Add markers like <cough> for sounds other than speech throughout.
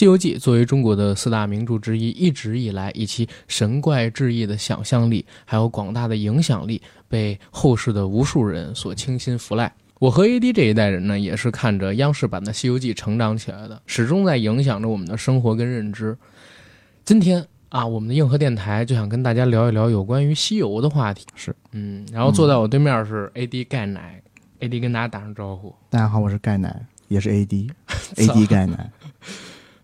西游记》作为中国的四大名著之一，一直以来以其神怪志异的想象力，还有广大的影响力，被后世的无数人所倾心服赖。我和 AD 这一代人呢，也是看着央视版的《西游记》成长起来的，始终在影响着我们的生活跟认知。今天啊，我们的硬核电台就想跟大家聊一聊有关于西游的话题。是，嗯，然后坐在我对面是 AD 盖奶，AD 跟大家打声招呼。大家好，我是盖奶，也是 AD，AD <laughs> 盖奶。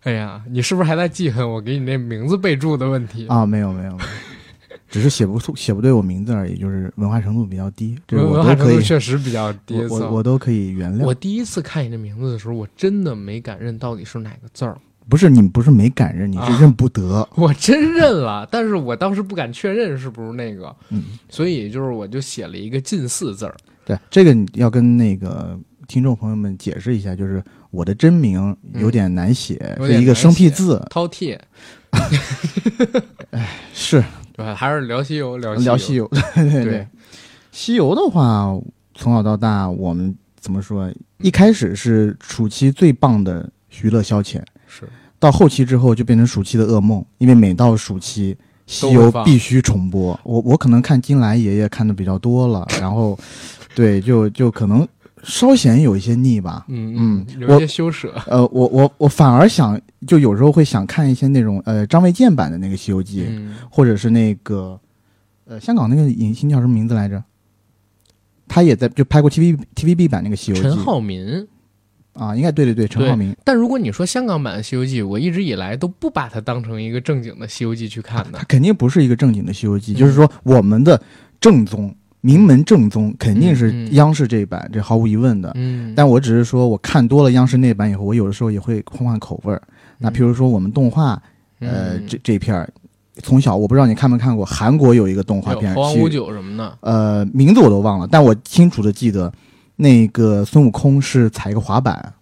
哎呀，你是不是还在记恨我给你那名字备注的问题啊？没有没有没有，<laughs> 只是写不出写不对我名字而已，就是文化程度比较低，这文化程度确实比较低，我我都可以原谅。我第一次看你这名字的时候，我真的没敢认到底是哪个字儿。不是你不是没敢认，你是认不得。<laughs> 我真认了，但是我当时不敢确认是不是那个，嗯，所以就是我就写了一个近似字儿。对，这个要跟那个听众朋友们解释一下，就是。我的真名有点难写，是一个生僻字，饕餮。<laughs> 哎，是，对，还是聊西游，聊聊西游。<laughs> 对对，西游的话，从小到大，我们怎么说？一开始是暑期最棒的娱乐消遣，是到后期之后就变成暑期的噩梦，因为每到暑期，西游必须重播。我我可能看金兰爷爷看的比较多了，然后，对，就就可能。稍显有一些腻吧，嗯嗯，有一些羞涩。呃，我我我反而想，就有时候会想看一些那种呃张卫健版的那个《西游记》，或者是那个呃香港那个影星叫什么名字来着？他也在就拍过 T V T V B 版那个《西游记》。陈浩民啊，应该对对对，陈浩民。但如果你说香港版的《西游记》，我一直以来都不把它当成一个正经的《西游记》去看的。它肯定不是一个正经的《西游记》，就是说我们的正宗。名门正宗肯定是央视这一版，这毫无疑问的。嗯，但我只是说，我看多了央视那版以后，我有的时候也会换换口味儿。那譬如说，我们动画，呃，这这片儿，从小我不知道你看没看过，韩国有一个动画片，黄五九什么的，呃，名字我都忘了，但我清楚的记得，那个孙悟空是踩个滑板。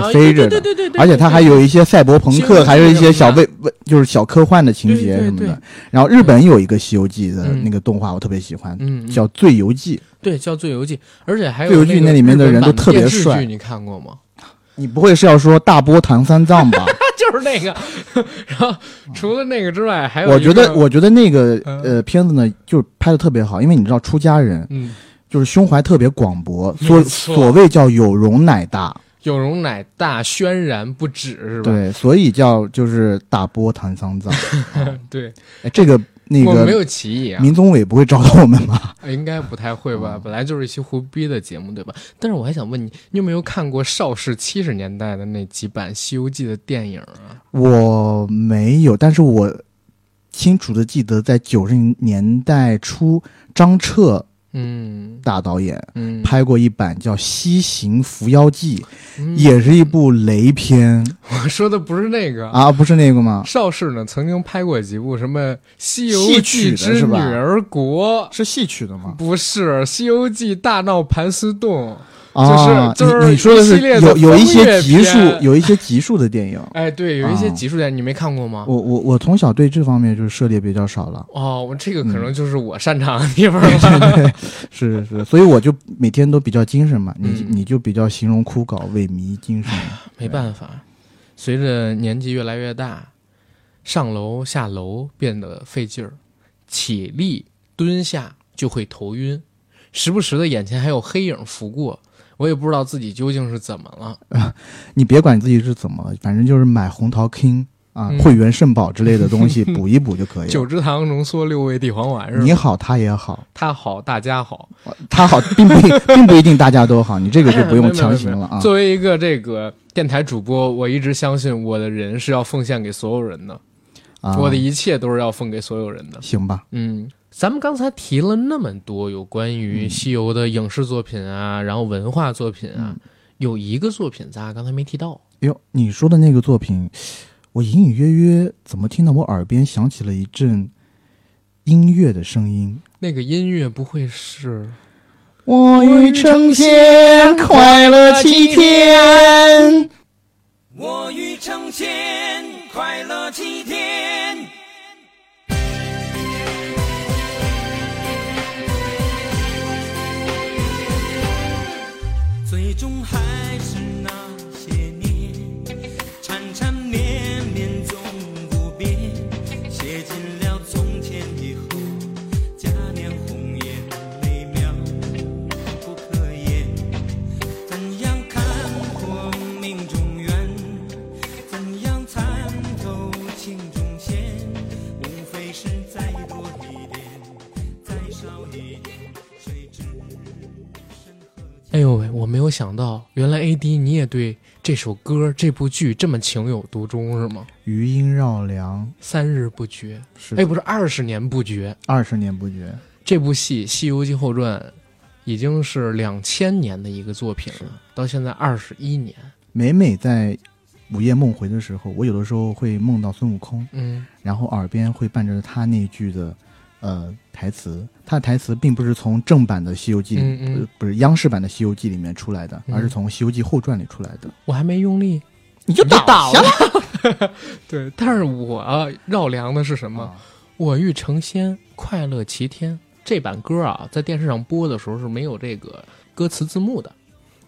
在飞着的，对对对对，而且它还有一些赛博朋克，还有一些小未未就是小科幻的情节什么的。然后日本有一个《西游记》的那个动画，我特别喜欢，叫《醉游记》。对，叫《醉游记》，而且还有《醉游记》那里面的人都特别帅。你看过吗？<laughs> 你不会是要说大波唐三藏吧？<laughs> 就是那个。然后除了那个之外，还有我觉得，我觉得那个呃片子呢，就是拍的特别好，因为你知道出家人，嗯，就是胸怀特别广博，所所谓叫有容乃大。有容乃大，轩然不止，是吧？对，所以叫就是大波唐三藏。<laughs> 对，哎，这个那个没有歧义啊。民宗委不会找到我们吧？应该不太会吧？本来就是一期胡逼的节目，对吧？但是我还想问你，你有没有看过邵氏七十年代的那几版《西游记》的电影啊？我没有，但是我清楚的记得在九十年代初，张彻。嗯，大导演，嗯，拍过一版叫《西行伏妖记》，也是一部雷片。我说的不是那个啊，不是那个吗？邵氏呢曾经拍过几部什么《西游记之女儿国》，是戏曲的吗？不是，《西游记大闹盘丝洞》。啊，就是就是你说的是有有一些集数，有一些集数的电影。哎，对，有一些集数的，你没看过吗？我我我从小对这方面就是涉猎比较少了。哦，我这个可能就是我擅长的地方了。是是，所以我就每天都比较精神嘛。你你就比较形容枯槁、萎靡、精神。没办法，随着年纪越来越大，上楼下楼变得费劲儿，起立蹲下就会头晕，时不时的眼前还有黑影拂过。我也不知道自己究竟是怎么了，<laughs> 你别管自己是怎么了，反正就是买红桃 King 啊、会员肾宝之类的东西 <laughs> 补一补就可以了。九芝堂浓缩六味地黄丸是吧？你好，他也好，他好，大家好，他好，并不 <laughs> 并不一定大家都好，你这个就不用强行了啊。作为一个这个电台主播，我一直相信我的人是要奉献给所有人的，我的一切都是要奉给所有人的。行吧，嗯。咱们刚才提了那么多有关于西游的影视作品啊，然后文化作品啊，有一个作品咱俩刚才没提到。哟，你说的那个作品，我隐隐约约怎么听到我耳边响起了一阵音乐的声音？那个音乐不会是？我欲成仙，快乐齐天。我欲成仙，快乐齐天。最终还是那些年，缠缠绵绵总不变，写尽了从前以后，佳酿红颜，美妙不可言，怎样看破命中缘，怎样参透情中线，无非是再多一点，再少一点，谁知。哎呦喂，我没有想到，原来 AD 你也对这首歌、这部剧这么情有独钟是吗？余音绕梁，三日不绝，是哎，不是二十年不绝。二十年不绝。这部戏《西游记后传》已经是两千年的一个作品了，到现在二十一年。每每在午夜梦回的时候，我有的时候会梦到孙悟空，嗯然后耳边会伴着他那句的呃台词。他的台词并不是从正版的《西游记》嗯嗯呃不是央视版的《西游记》里面出来的，嗯而是从《西游记后传》里出来的。我还没用力，你就倒了。<laughs> 对，但是我啊绕梁的是什么？啊我欲成仙，快乐齐天。这版歌啊，在电视上播的时候是没有这个歌词字幕的，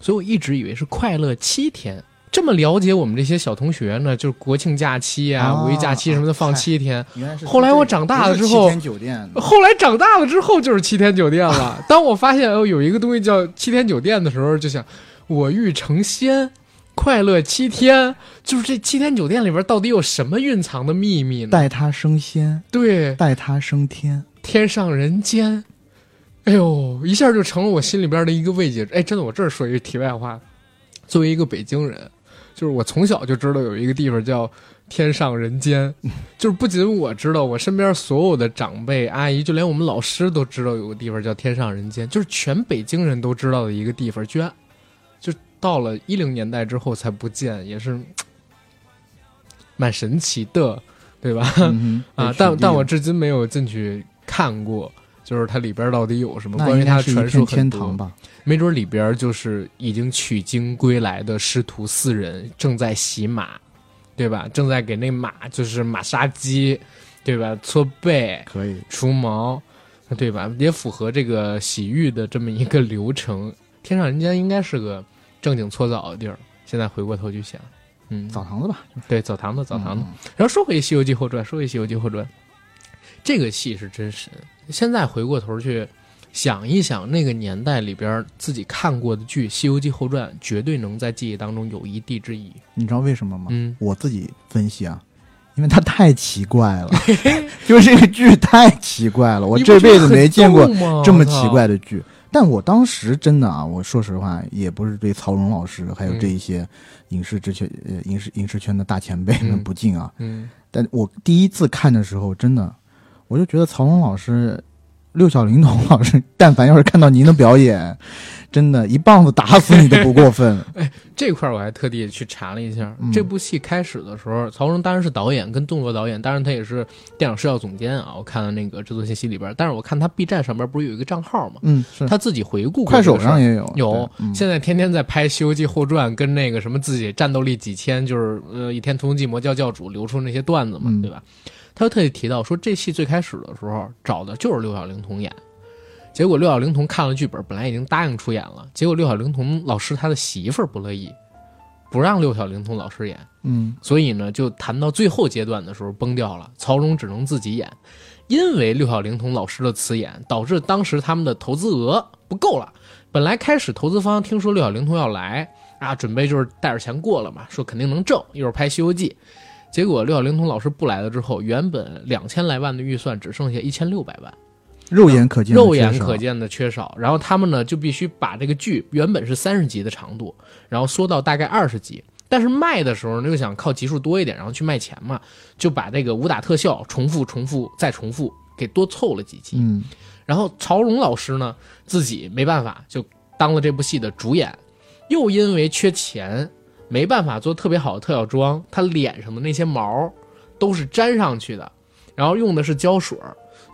所以我一直以为是快乐七天。这么了解我们这些小同学呢，就是国庆假期啊、啊五一假期什么的放七天。原来是后来我长大了之后七天酒店后来长大了之后就是七天酒店了。<laughs> 当我发现哦有一个东西叫七天酒店的时候，就想我欲成仙，快乐七天。就是这七天酒店里边到底有什么蕴藏的秘密呢？待他升仙，对，待他升天。天上人间，哎呦，一下就成了我心里边的一个慰藉。哎，真的，我这儿说一个题外话，作为一个北京人，就是我从小就知道有一个地方叫天上人间，<laughs> 就是不仅我知道，我身边所有的长辈、阿姨，就连我们老师都知道有个地方叫天上人间，就是全北京人都知道的一个地方，居然就到了一零年代之后才不见，也是蛮神奇的，对吧？嗯 <laughs> 啊，但但我至今没有进去看过，就是它里边到底有什么关于它传说天堂多，吧？没准里边就是已经取经归来的师徒四人正在洗马，对吧？正在给那马就是马杀鸡，对吧？搓背、可以，除毛，对吧？也符合这个洗浴的这么一个流程。天上人间应该是个正经搓澡的地儿。现在回过头去想，嗯，澡堂子吧，就是对澡堂子，澡堂子。嗯然后说回《西游记后传》，说回《西游记后传》，这个戏是真神。现在回过头去想一想，那个年代里边自己看过的剧《西游记后传》，绝对能在记忆当中有一地之谊。你知道为什么吗？嗯，我自己分析啊，因为它太奇怪了，<laughs> 就是这个剧太奇怪了，我这辈子没见过这么奇怪的剧。但我当时真的啊，我说实话，也不是对曹荣老师还有这一些影视之圈、呃影视影视圈的大前辈们嗯不敬啊。嗯，但我第一次看的时候，真的，我就觉得曹荣老师、六小龄童老师，<laughs> 但凡要是看到您的表演，真的，一棒子打死你都不过分。<laughs> 哎这块儿我还特地去查了一下，嗯这部戏开始的时候，曹荣当然是导演跟动作导演，当然他也是电影视效总监啊。我看了那个制作信息里边，但是我看他 B 站上边不是有一个账号吗？嗯，是他自己回顾快手上也有有，嗯现在天天在拍《西游记后传》，跟那个什么自己战斗力几千，就是呃《倚天屠龙记》魔教教主流出那些段子嘛，嗯对吧？他又特意提到说，这戏最开始的时候找的就是六小龄童演，结果六小龄童看了剧本，本来已经答应出演了，结果六小龄童老师他的媳妇儿不乐意，不让六小龄童老师演，嗯所以呢，就谈到最后阶段的时候崩掉了，曹荣只能自己演，因为六小龄童老师的辞演，导致当时他们的投资额不够了。本来开始投资方听说六小龄童要来啊，准备就是带着钱过了嘛，说肯定能挣，一会儿拍《西游记》。结果六小龄童老师不来了之后，原本两千来万的预算只剩下一千六百万，肉眼可见的肉眼可见的缺少。然后他们呢就必须把这个剧原本是三十集的长度，然后缩到大概二十集。但是卖的时候呢，又想靠集数多一点，然后去卖钱嘛，就把这个武打特效重复、重复再重复，给多凑了几集。嗯然后曹荣老师呢，自己没办法，就当了这部戏的主演，又因为缺钱，没办法做特别好的特效妆，他脸上的那些毛都是粘上去的，然后用的是胶水，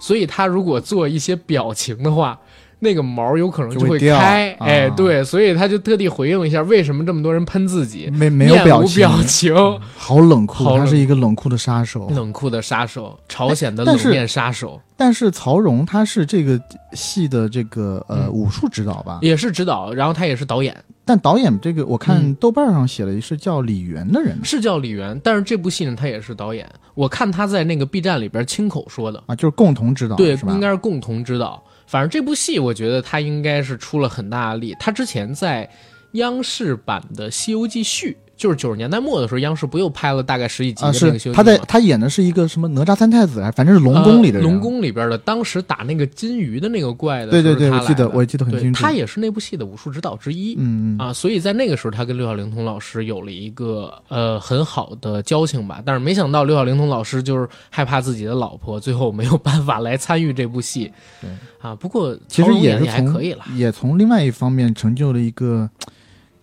所以他如果做一些表情的话。那个毛有可能会就会掉哎，对，所以他就特地回应一下，为什么这么多人喷自己，没没有表情，表情，好冷酷，他是一个冷酷的杀手。冷酷的杀手，朝鲜的冷面杀手，但是曹荣他是这个戏的这个呃嗯。武术指导吧？也是指导，然后他也是导演，但导演这个我看嗯。豆瓣上写了是叫李源的人。是叫李源，但是这部戏呢，他也是导演。我看他在那个 B 站里边亲口说的，啊，就是共同指导，对，应该是共同指导。反正这部戏，我觉得他应该是出了很大的力。他之前在央视版的《西游记续》，就是九十年代末的时候，央视不又拍了大概十几集啊，的那个《是他在吗他演的是一个什么哪吒三太子，啊反正是龙宫里的。龙宫里边的，当时打那个金鱼的那个怪的，对对对，他我记得我记得很清楚。他也是那部戏的武术指导之一。嗯嗯啊，所以在那个时候，他跟六小龄童老师有了一个呃很好的交情吧。但是没想到六小龄童老师就是害怕自己的老婆，最后没有办法来参与这部戏。对啊，不过其实演也还也是从可以了。也从另外一方面成就了一个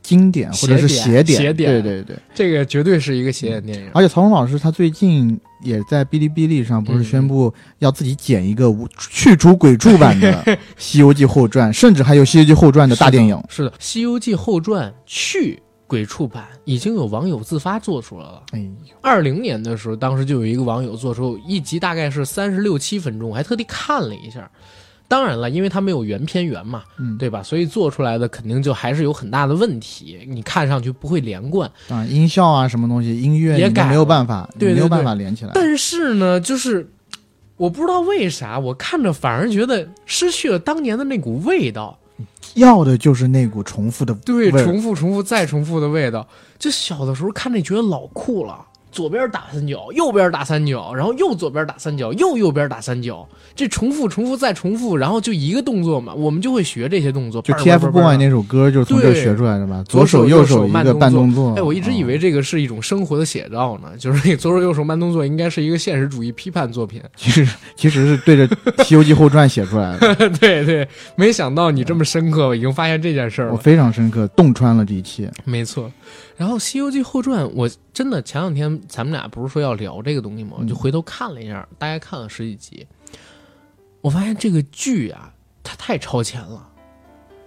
经典或者是邪点点。邪点对对对。这个绝对是一个邪典电影。而且曹荣老师他最近也在哔哩哔哩上不是嗯宣布要自己剪一个无去除鬼畜版的 <laughs>《西游记后传》，甚至还有《西游记后传》的大电影。是的，《西游记后传》去鬼畜版已经有网友自发做出来了。哎呦，二零年的时候，当时就有一个网友做出一集，大概是三十六七分钟，我还特地看了一下。当然了，因为它没有原片源嘛，嗯，对吧？所以做出来的肯定就还是有很大的问题，你看上去不会连贯。啊，音效啊，什么东西，音乐也改没有办法，对对没有办法连起来。但是呢，就是我不知道为啥，我看着反而觉得失去了当年的那股味道。要的就是那股重复的对，重复、重复再重复的味道。就小的时候看那觉得老酷了，左边打三角，右边打三角，然后右左边打三角，右右边打三角，这重复、重复再重复，然后就一个动作嘛，我们就会学这些动作。就叭叭叭叭 TFBOY 那首歌就是从这学出来的吧？左手手右手一个慢慢动作。哎，我一直以为哦这个是一种生活的写照呢，就是那左手右手慢动作应该是一个现实主义批判作品。<laughs> 其实其实是对着《西游记后传》写出来的，<laughs> 对对，没想到你这么深刻，我已经发现这件事儿了。我非常深刻，洞穿了这一切。没错，然后《西游记后传》，我真的前两天咱们俩不是说要聊这个东西吗？我就回头看了一下，大概看了十几集，我发现这个剧啊，它太超前了。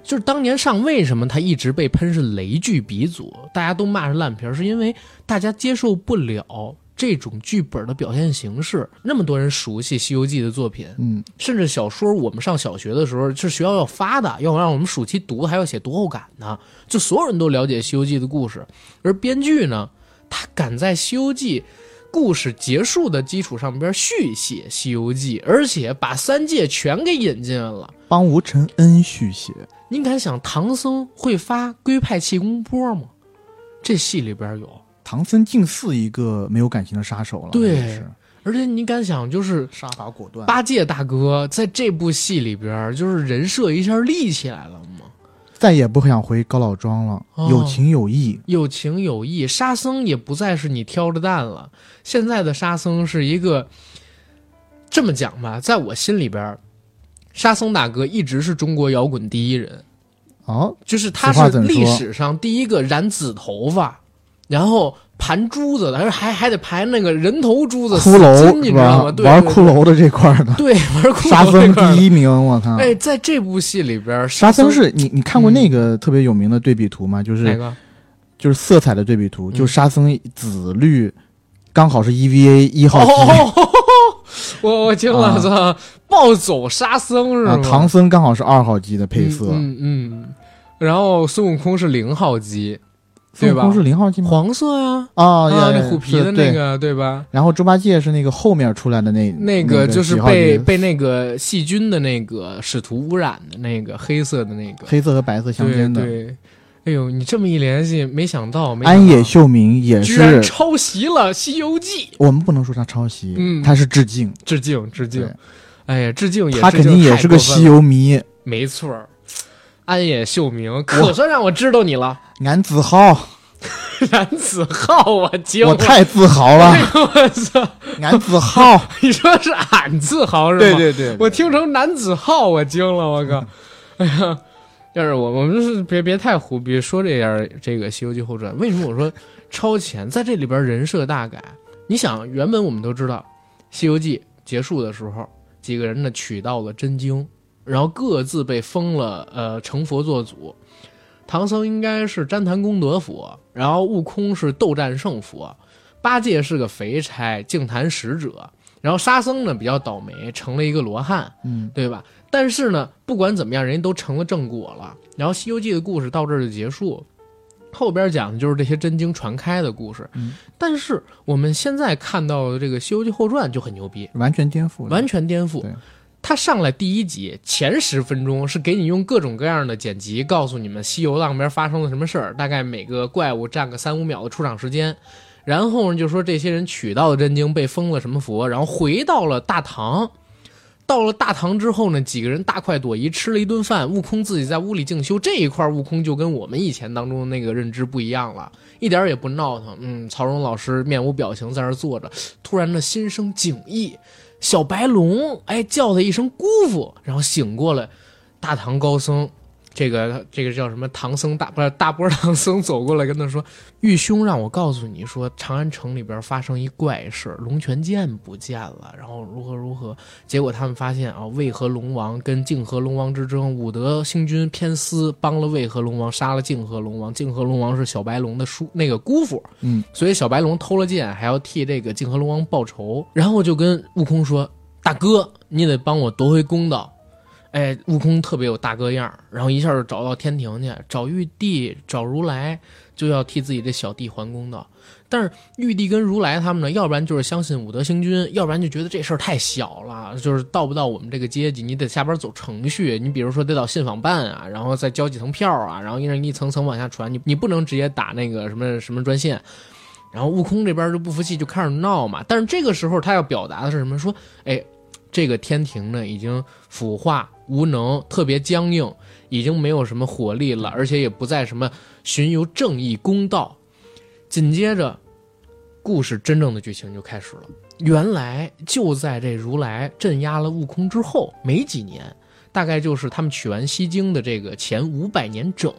就是当年上为什么它一直被喷是雷剧鼻祖，大家都骂是烂片儿，是因为大家接受不了这种剧本的表现形式。那么多人熟悉《西游记》的作品，嗯，甚至小说，我们上小学的时候是学校要发的，要让我们暑期读，还要写读后感呢。就所有人都了解《西游记》的故事，而编剧呢，他敢在《西游记》故事结束的基础上边续写《西游记》，而且把三界全给引进来了。帮吴承恩续写，您敢想唐僧会发龟派气功波吗？这戏里边有，唐僧近似一个没有感情的杀手了。对而且你敢想，就是杀伐果断。八戒大哥在这部戏里边，就是人设一下立起来了吗？再也不想回高老庄了，哦有情有义。有情有义，沙僧也不再是你挑着担了。现在的沙僧是一个，这么讲吧，在我心里边，沙僧大哥一直是中国摇滚第一人，哦，就是他是历史上第一个染紫头发，然后盘珠子的，而还还得盘那个人头珠子，骷髅你知道吗？对，玩骷髅的这块儿的，对玩骷沙僧髅这块儿的第一名，我靠！哎，在这部戏里边，沙僧僧是你你看过那个特别有名的对比图吗？就是哪个？就是色彩的对比图，嗯就沙僧紫绿刚好是 EVA 一号机，哦，<laughs> 我我惊了，啊操！暴走沙僧是吗？啊，唐僧刚好是二号机的配色，嗯嗯嗯然后孙悟空是零号机，对吧？是零号机吗？黄色呀，啊，那虎皮的那个，对吧？然后猪八戒是那个后面出来的那那个就是被被那个细菌的那个使徒污染的那个黑色的那个。黑色和白色相间的。对对，哎呦，你这么一联系，没想到，安野秀明也居然是，抄袭了《西游记》，我们不能说他抄袭，嗯。他是致敬，致敬致敬。对。哎呀，致敬也他肯定也是个西西游，迷。没错儿。安野秀明可算让我知道你了，俺自豪，男子号 <laughs> 我惊了，我太自豪了，我操！俺自豪。你说是俺自豪是吗？对对对，我听成男子号，我惊了，我靠！哎呀，要是我我们是别别太胡逼说这样这个《西游记后传》，为什么我说超前？在这里边人设大改。你想，原本我们都知道，《西游记》结束的时候，几个人呢取到了真经，然后各自被封了呃成佛做祖。唐僧应该是旃檀功德佛，然后悟空是斗战胜佛，八戒是个肥差净坛使者，然后沙僧呢比较倒霉，成了一个罗汉，嗯，对吧？但是呢，不管怎么样，人家都成了正果了。然后《西游记》的故事到这儿就结束，后边讲的就是这些真经传开的故事。嗯但是我们现在看到的这个《西游记后传》就很牛逼，完全颠覆，完全颠覆对。他上来第一集前十分钟是给你用各种各样的剪辑告诉你们西游浪边发生了什么事儿，大概每个怪物占个三五秒的出场时间，然后呢就说这些人取到了真经，被封了什么佛，然后回到了大唐。到了大唐之后呢，几个人大快朵颐，吃了一顿饭。悟空自己在屋里静修，这一块悟空就跟我们以前当中的那个认知不一样了，一点也不闹腾。嗯，曹荣老师面无表情在那坐着，突然的心生警意，小白龙哎叫他一声姑父，然后醒过来，大唐高僧。这个这个叫什么？唐僧大不是大波唐僧走过来跟他说：“玉兄让我告诉你说，长安城里边发生一怪事，龙泉剑不见了，然后如何如何。结果他们发现啊，渭河龙王跟泾河龙王之争，武德星君偏私，帮了渭河龙王，杀了泾河龙王。泾河龙王是小白龙的叔那个姑父，嗯，所以小白龙偷了剑，还要替这个泾河龙王报仇。然后就跟悟空说：大哥，你得帮我夺回公道。”哎，悟空特别有大哥样然后一下就找到天庭去，找玉帝，找如来，就要替自己这小弟还公道。但是玉帝跟如来他们呢，要不然就是相信武德星君，要不然就觉得这事儿太小了，就是到不到我们这个阶级，你得下边走程序，你比如说得到信访办啊，然后再交几层票啊，然后让一层层往下传，你你不能直接打那个什么什么专线。然后悟空这边就不服气，就开始闹嘛。但是这个时候他要表达的是什么？说，哎，这个天庭呢已经腐化。无能，特别僵硬，已经没有什么活力了，而且也不再什么寻求正义公道。紧接着，故事真正的剧情就开始了。原来就在这如来镇压了悟空之后没几年，大概就是他们取完西经的这个前五百年整，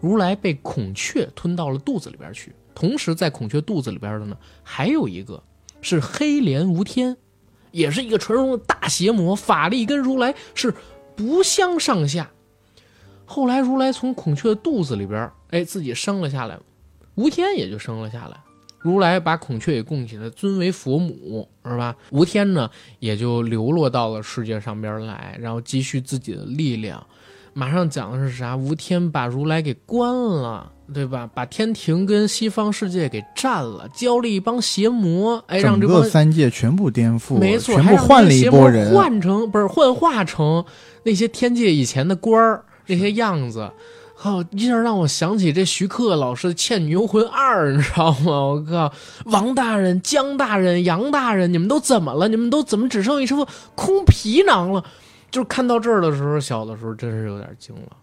如来被孔雀吞到了肚子里边去。同时，在孔雀肚子里边的呢，还有一个是黑莲无天，也是一个传说中的大邪魔，法力跟如来是。不相上下。后来如来从孔雀肚子里边，哎，自己生了下来，吴天也就生了下来。如来把孔雀也供起来，尊为佛母，是吧？吴天呢，也就流落到了世界上边来，然后积蓄自己的力量。马上讲的是啥？吴天把如来给关了，对吧？把天庭跟西方世界给占了，教了一帮邪魔，哎，让这个三界全部颠覆，没错，全部换了一波人，换成不是幻化成。那些天界以前的官儿，那些样子，靠，一下让我想起这徐克老师《倩女幽魂二》，<laughs> 你知道吗？我靠，王大人、江大人、杨大人，你们都怎么了？你们都怎么只剩一副空皮囊了？就是看到这儿的时候，小的时候真是有点惊了。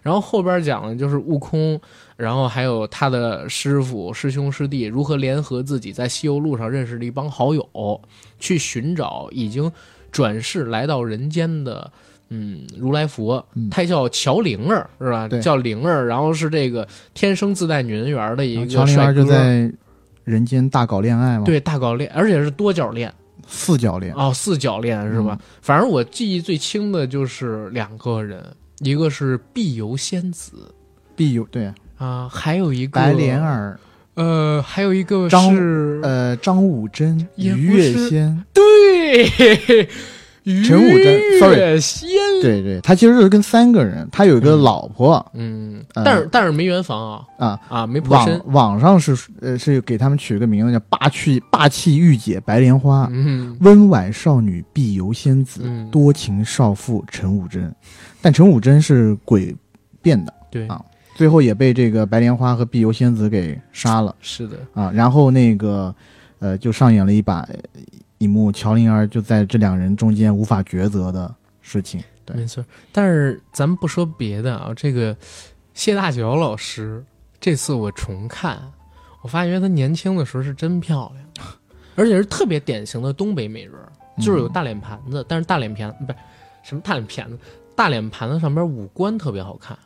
然后后边讲的就是悟空，然后还有他的师傅、师兄、师弟如何联合自己在西游路上认识的一帮好友，去寻找已经转世来到人间的。嗯，如来佛，他叫乔灵儿，是吧？叫灵儿，然后是这个天生自带女人缘的一个乔灵儿，就在人间大搞恋爱嘛。对，大搞恋，而且是多角恋，四角恋哦，四角恋是吧？反正我记忆最清的就是两个人，一个是碧游仙子，碧游对啊，还有一个白莲儿，呃，还有一个张呃张武贞，于月仙，对。陈武贞，sorry，仙，对对，他其实就是跟三个人，他有一个老婆，嗯，但是但是没圆房啊。啊。啊，没破身。网网上是呃是给他们取了个名字叫霸气霸气御姐白莲花，嗯，温婉少女碧游仙子，多情少妇陈武贞，但陈武贞是鬼变的，对。啊，最后也被这个白莲花和碧游仙子给杀了，是的啊，然后那个呃就上演了一把。一幕，乔灵儿就在这两人中间无法抉择的事情。对，没错。但是咱们不说别的啊，这个谢大脚老师这次我重看，我发觉她年轻的时候是真漂亮，<laughs> 而且是特别典型的东北美人，就是有大脸盘子，但是大脸盘不是什么大脸盘子，大脸盘子上边五官特别好看。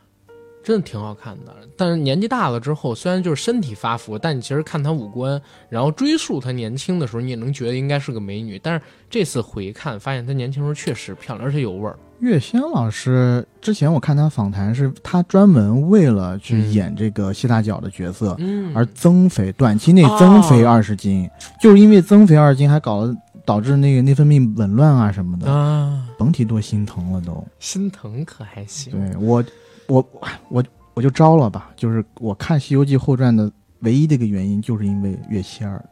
真的挺好看的，但是年纪大了之后，虽然就是身体发福，但你其实看她五官，然后追溯她年轻的时候，你也能觉得应该是个美女。但是这次回看，发现她年轻时候确实漂亮，而且有味儿。月仙老师之前我看她访谈，是她专门为了去演这个谢大脚的角色，嗯，而增肥，短期内增肥二十斤，就是因为增肥二十斤，还搞了导致那个内分泌紊乱啊什么的啊，甭提多心疼了都。心疼可还行？对我。我我我就招了吧，就是我看《西游记后传》的唯一的一个原因，就是因为月仙儿。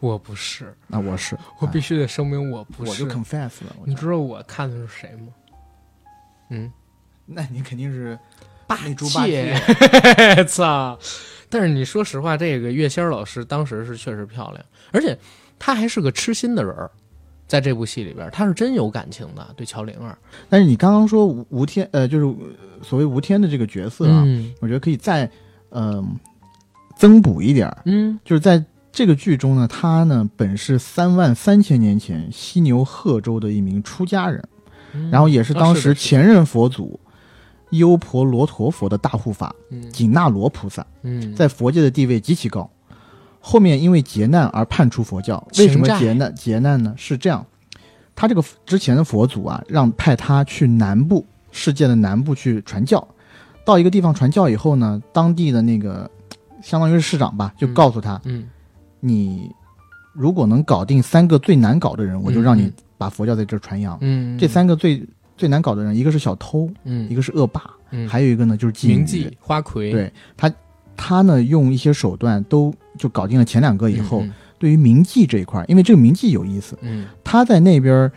我不是，那我是，我必须得声明我不是。我就 confess 了。你知道我看的是谁吗？嗯，那你肯定是八戒。<laughs> 操！但是你说实话，这个月仙老师当时是确实漂亮，而且她还是个痴心的人儿，在这部戏里边，他是真有感情的对乔灵儿。但是你刚刚说吴吴天，呃，就是所谓吴天的这个角色啊，嗯。我觉得可以再嗯、增补一点儿，嗯。就是在这个剧中呢，他呢本是三万三千年前犀牛贺州的一名出家人，嗯。然后也是当时前任佛祖优婆罗陀佛的大护法嗯。紧那罗菩萨，嗯，在佛界的地位极其高。后面因为劫难而叛出佛教。为什么劫难？劫难呢？是这样，他这个之前的佛祖啊，让派他去南部世界的南部去传教。到一个地方传教以后呢，当地的那个相当于是市长吧，就嗯告诉他，嗯你如果能搞定三个最难搞的人，我就让你嗯把佛教在这儿传扬。嗯，这三个最最难搞的人，一个是小偷，嗯一个是恶霸，嗯还有一个呢就是妓女。花魁对他，他呢用一些手段都就搞定了前两个以后，嗯对于铭记这一块儿，因为这个铭记有意思，嗯，他在那边儿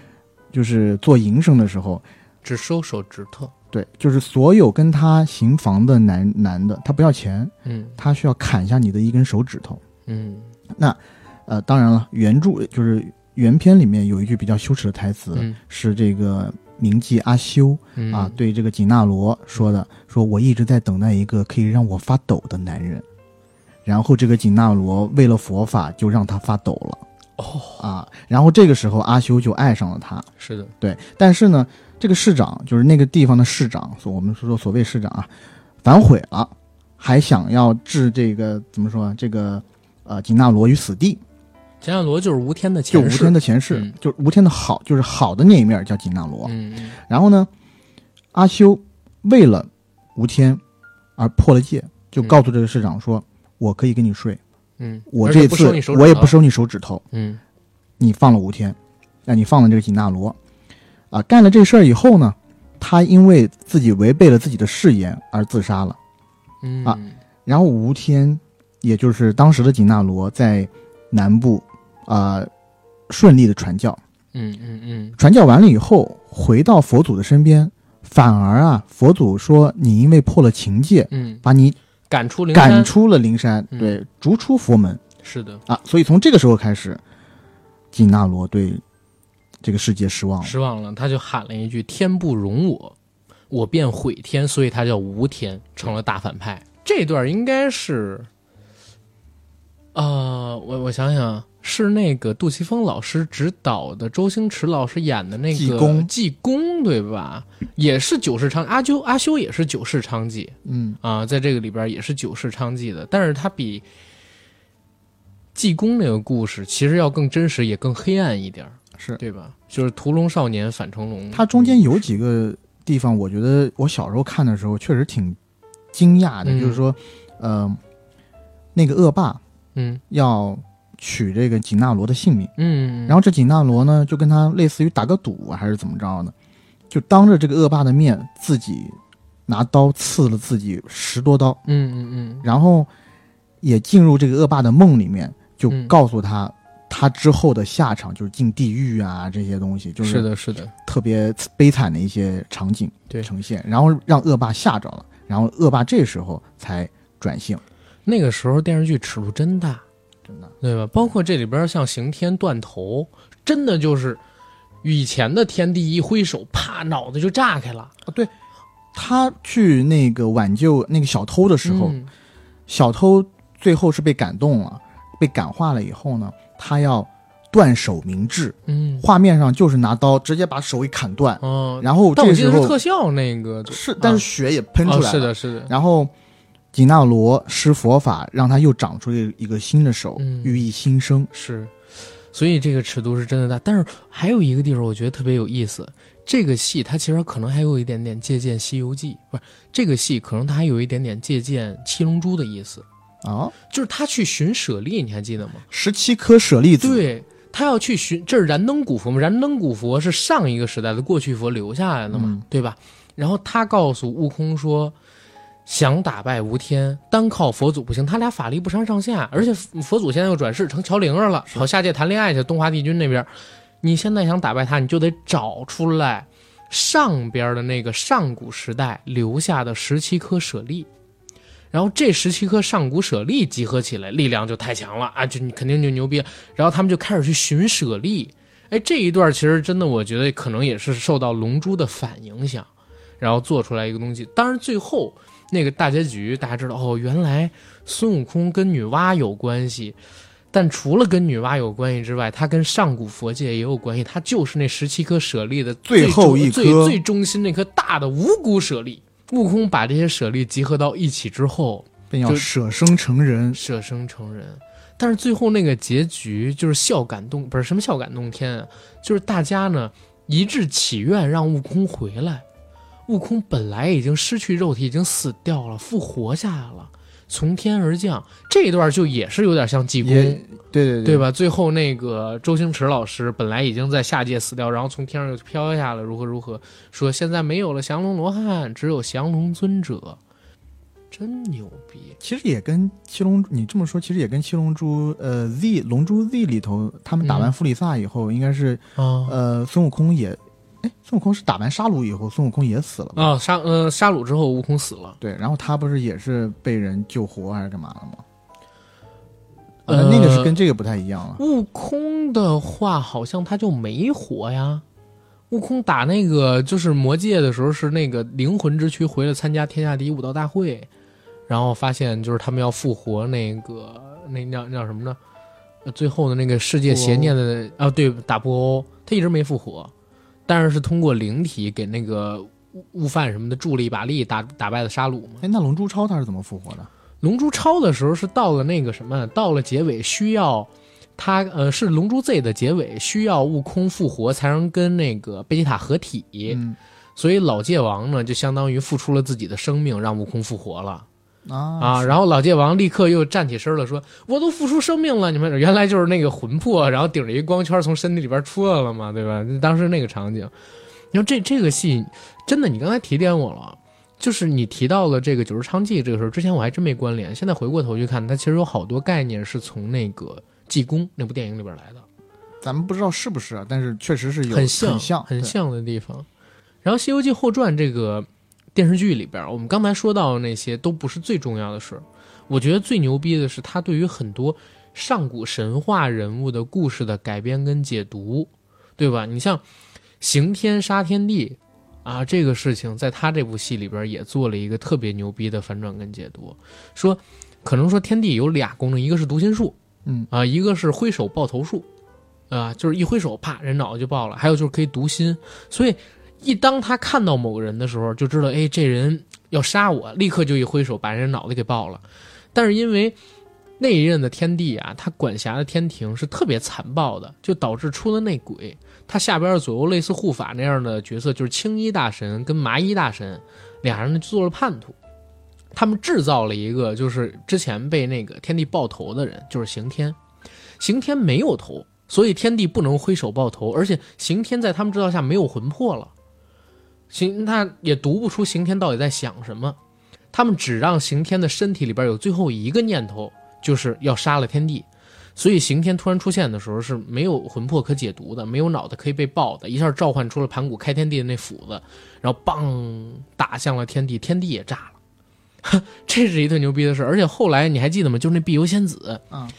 就是做营生的时候，只收手指头，对，就是所有跟他行房的男男的，他不要钱，嗯。他需要砍下你的一根手指头。嗯。那呃，当然了，原著就是原片里面有一句比较羞耻的台词，嗯。是这个铭记阿修嗯。啊对这个紧纳罗说的，说我一直在等待一个可以让我发抖的男人。然后这个紧那罗为了佛法就让他发抖了。哦，啊，然后这个时候阿修就爱上了他。是的，对，但是呢，这个市长就是那个地方的市长，所我们说说所谓市长啊，反悔了，还想要置这个怎么说啊这个呃紧那罗于死地，紧那罗就是吴天的前世。就吴前世，天的前世，嗯。就是吴天的好，就是好的那一面叫紧那罗。然后呢，阿修为了吴天而破了戒，就告诉这个市长说：“我可以跟你睡，嗯，我这次我也不，收你手指头，嗯。你放了吴天，那你放了这个紧那罗。”啊，干了这事儿以后呢，他因为自己违背了自己的誓言而自杀了。嗯。啊然后吴天，也就是当时的紧那罗，在南部啊、顺利的传教。嗯嗯嗯。传教完了以后，回到佛祖的身边，反而啊，佛祖说你因为破了情戒，嗯，把你赶出灵山赶出了灵山，嗯对，逐出佛门是的，啊。所以从这个时候开始，紧那罗对这个世界失望了。失望了，他就喊了一句“天不容我，我便毁天”，所以他叫无天，成了大反派。这段应该是，呃，我我想想，是那个杜琪峰老师指导的，周星驰老师演的那个济公。济公对吧？也是九世昌，阿修阿修也是九世昌济嗯，啊，在这个里边也是九世昌济的，但是他比济公那个故事其实要更真实，也更黑暗一点儿。是。对吧？就是屠龙少年反成龙，他中间有几个地方，我觉得我小时候看的时候确实挺惊讶的，嗯。就是说，呃，那个恶霸嗯。要取这个紧纳罗的性命。嗯，然后这紧纳罗呢，就跟他类似于打个赌啊，还是怎么着呢，就当着这个恶霸的面，自己拿刀刺了自己十多刀，嗯嗯嗯。然后也进入这个恶霸的梦里面，就嗯。告诉他，他之后的下场就是进地狱啊，这些东西，就是是的，是的，特别悲惨的一些场景对。呈现，然后让恶霸吓着了，然后恶霸这时候才转性，那个时候电视剧尺度真大，真的，对吧？包括这里边像刑天断头，真的就是以前的天帝一挥手，啪，脑子就炸开了。啊，对，他去那个挽救那个小偷的时候，嗯。小偷最后是被感动了，被感化了以后呢，他要断手明志，嗯，画面上就是拿刀直接把手给砍断，哦，然后但我记得是这时候特效那个是，但是血也喷出来了，哦是的，是的，然后紧那罗施佛法，让他又长出了一个新的手，嗯寓意新生。是，所以这个尺度是真的大。但是还有一个地方我觉得特别有意思，这个戏它其实可能还有一点点借鉴《西游记》，不是这个戏可能它还有一点点借鉴《七龙珠》的意思，啊，就是他去寻舍利，你还记得吗？十七颗舍利子，，对他要去寻，这是燃灯古佛嘛？燃灯古佛是上一个时代的过去佛留下来的嘛，嗯对吧？然后他告诉悟空说：“想打败吴天，单靠佛祖不行，他俩法力不相上下，而且佛祖现在又转世成乔灵儿了，跑下界谈恋爱去。东华帝君那边，你现在想打败他，你就得找出来上边的那个上古时代留下的十七颗舍利，然后这十七颗上古舍利集合起来，力量就太强了啊，就你肯定就牛逼。然后他们就开始去寻舍利，哎，这一段其实真的，我觉得可能也是受到龙珠的反影响，然后做出来一个东西。当然最后。那个大结局，大家知道哦，原来孙悟空跟女娲有关系，但除了跟女娲有关系之外，他跟上古佛界也有关系，他就是那十七颗舍利的最后一颗、最最中心那颗大的五谷舍利。悟空把这些舍利集合到一起之后，便要舍生成人，舍生成人。但是最后那个结局就是孝感动，不是什么孝感动天啊，就是大家呢一致祈愿让悟空回来。悟空本来已经失去肉体，已经死掉了，复活下来了，从天而降。这一段就也是有点像济公，对对对，对吧？最后那个周星驰老师本来已经在下界死掉，然后从天上又飘下来，如何如何？说现在没有了降龙罗汉，只有降龙尊者，真牛逼！其实也跟七龙，你这么说，其实也跟七龙珠，呃，Z 龙珠 Z 里头，他们打完弗里萨以后，应该是，呃，孙悟空也。孙悟空是打完沙鲁以后，孙悟空也死了啊！沙呃沙鲁之后，悟空死了。对，然后他不是也是被人救活还是干嘛了吗？呃，那个是跟这个不太一样了。悟空的话，好像他就没活呀。悟空打那个就是魔界的时候，是那个灵魂之躯回来参加天下第一武道大会，然后发现就是他们要复活那个那叫叫什么呢？最后的那个世界邪念的啊，对，打布欧，他一直没复活。但是是通过灵体给那个悟悟饭什么的助了一把力，打打败了沙鲁嘛？哎，那龙珠超他是怎么复活的？龙珠超的时候是到了那个什么，到了结尾需要他呃，是龙珠 Z 的结尾需要悟空复活才能跟那个贝吉塔合体，所以老界王呢就相当于付出了自己的生命让悟空复活了。啊啊！然后老界王立刻又站起身了，说：“我都付出生命了，你们原来就是那个魂魄，然后顶着一光圈从身体里边出来了嘛，对吧？当时那个场景，你说这这个戏真的，你刚才提点我了，就是你提到了这个九十昌记这个时候，之前我还真没关联，现在回过头去看，它其实有好多概念是从那个济公那部电影里边来的，咱们不知道是不是，但是确实是有很像很像很像的地方。然后《西游记后传》这个。电视剧里边，我们刚才说到的那些都不是最重要的事我觉得最牛逼的是他对于很多上古神话人物的故事的改编跟解读，对吧？你像刑天杀天地啊，这个事情在他这部戏里边也做了一个特别牛逼的反转跟解读，说可能说天地有俩功能，一个是读心术，嗯啊，一个是挥手爆头术，啊，就是一挥手啪人脑子就爆了，还有就是可以读心，所以。一当他看到某个人的时候，就知道，哎，这人要杀我，立刻就一挥手把人脑袋给爆了。但是因为那一任的天帝啊，他管辖的天庭是特别残暴的，就导致出了内鬼。他下边左右类似护法那样的角色，就是青衣大神跟麻衣大神，俩人呢做了叛徒。他们制造了一个，就是之前被那个天帝爆头的人，就是刑天。刑天没有头，所以天帝不能挥手爆头，而且刑天在他们制造下没有魂魄了。刑他也读不出刑天到底在想什么，他们只让刑天的身体里边有最后一个念头，就是要杀了天帝。所以刑天突然出现的时候是没有魂魄可解读的，没有脑袋可以被爆的，一下召唤出了盘古开天地的那斧子，然后梆打向了天帝，天帝也炸了。<laughs> 这是一特牛逼的事，而且后来你还记得吗？就是那碧游仙子，嗯。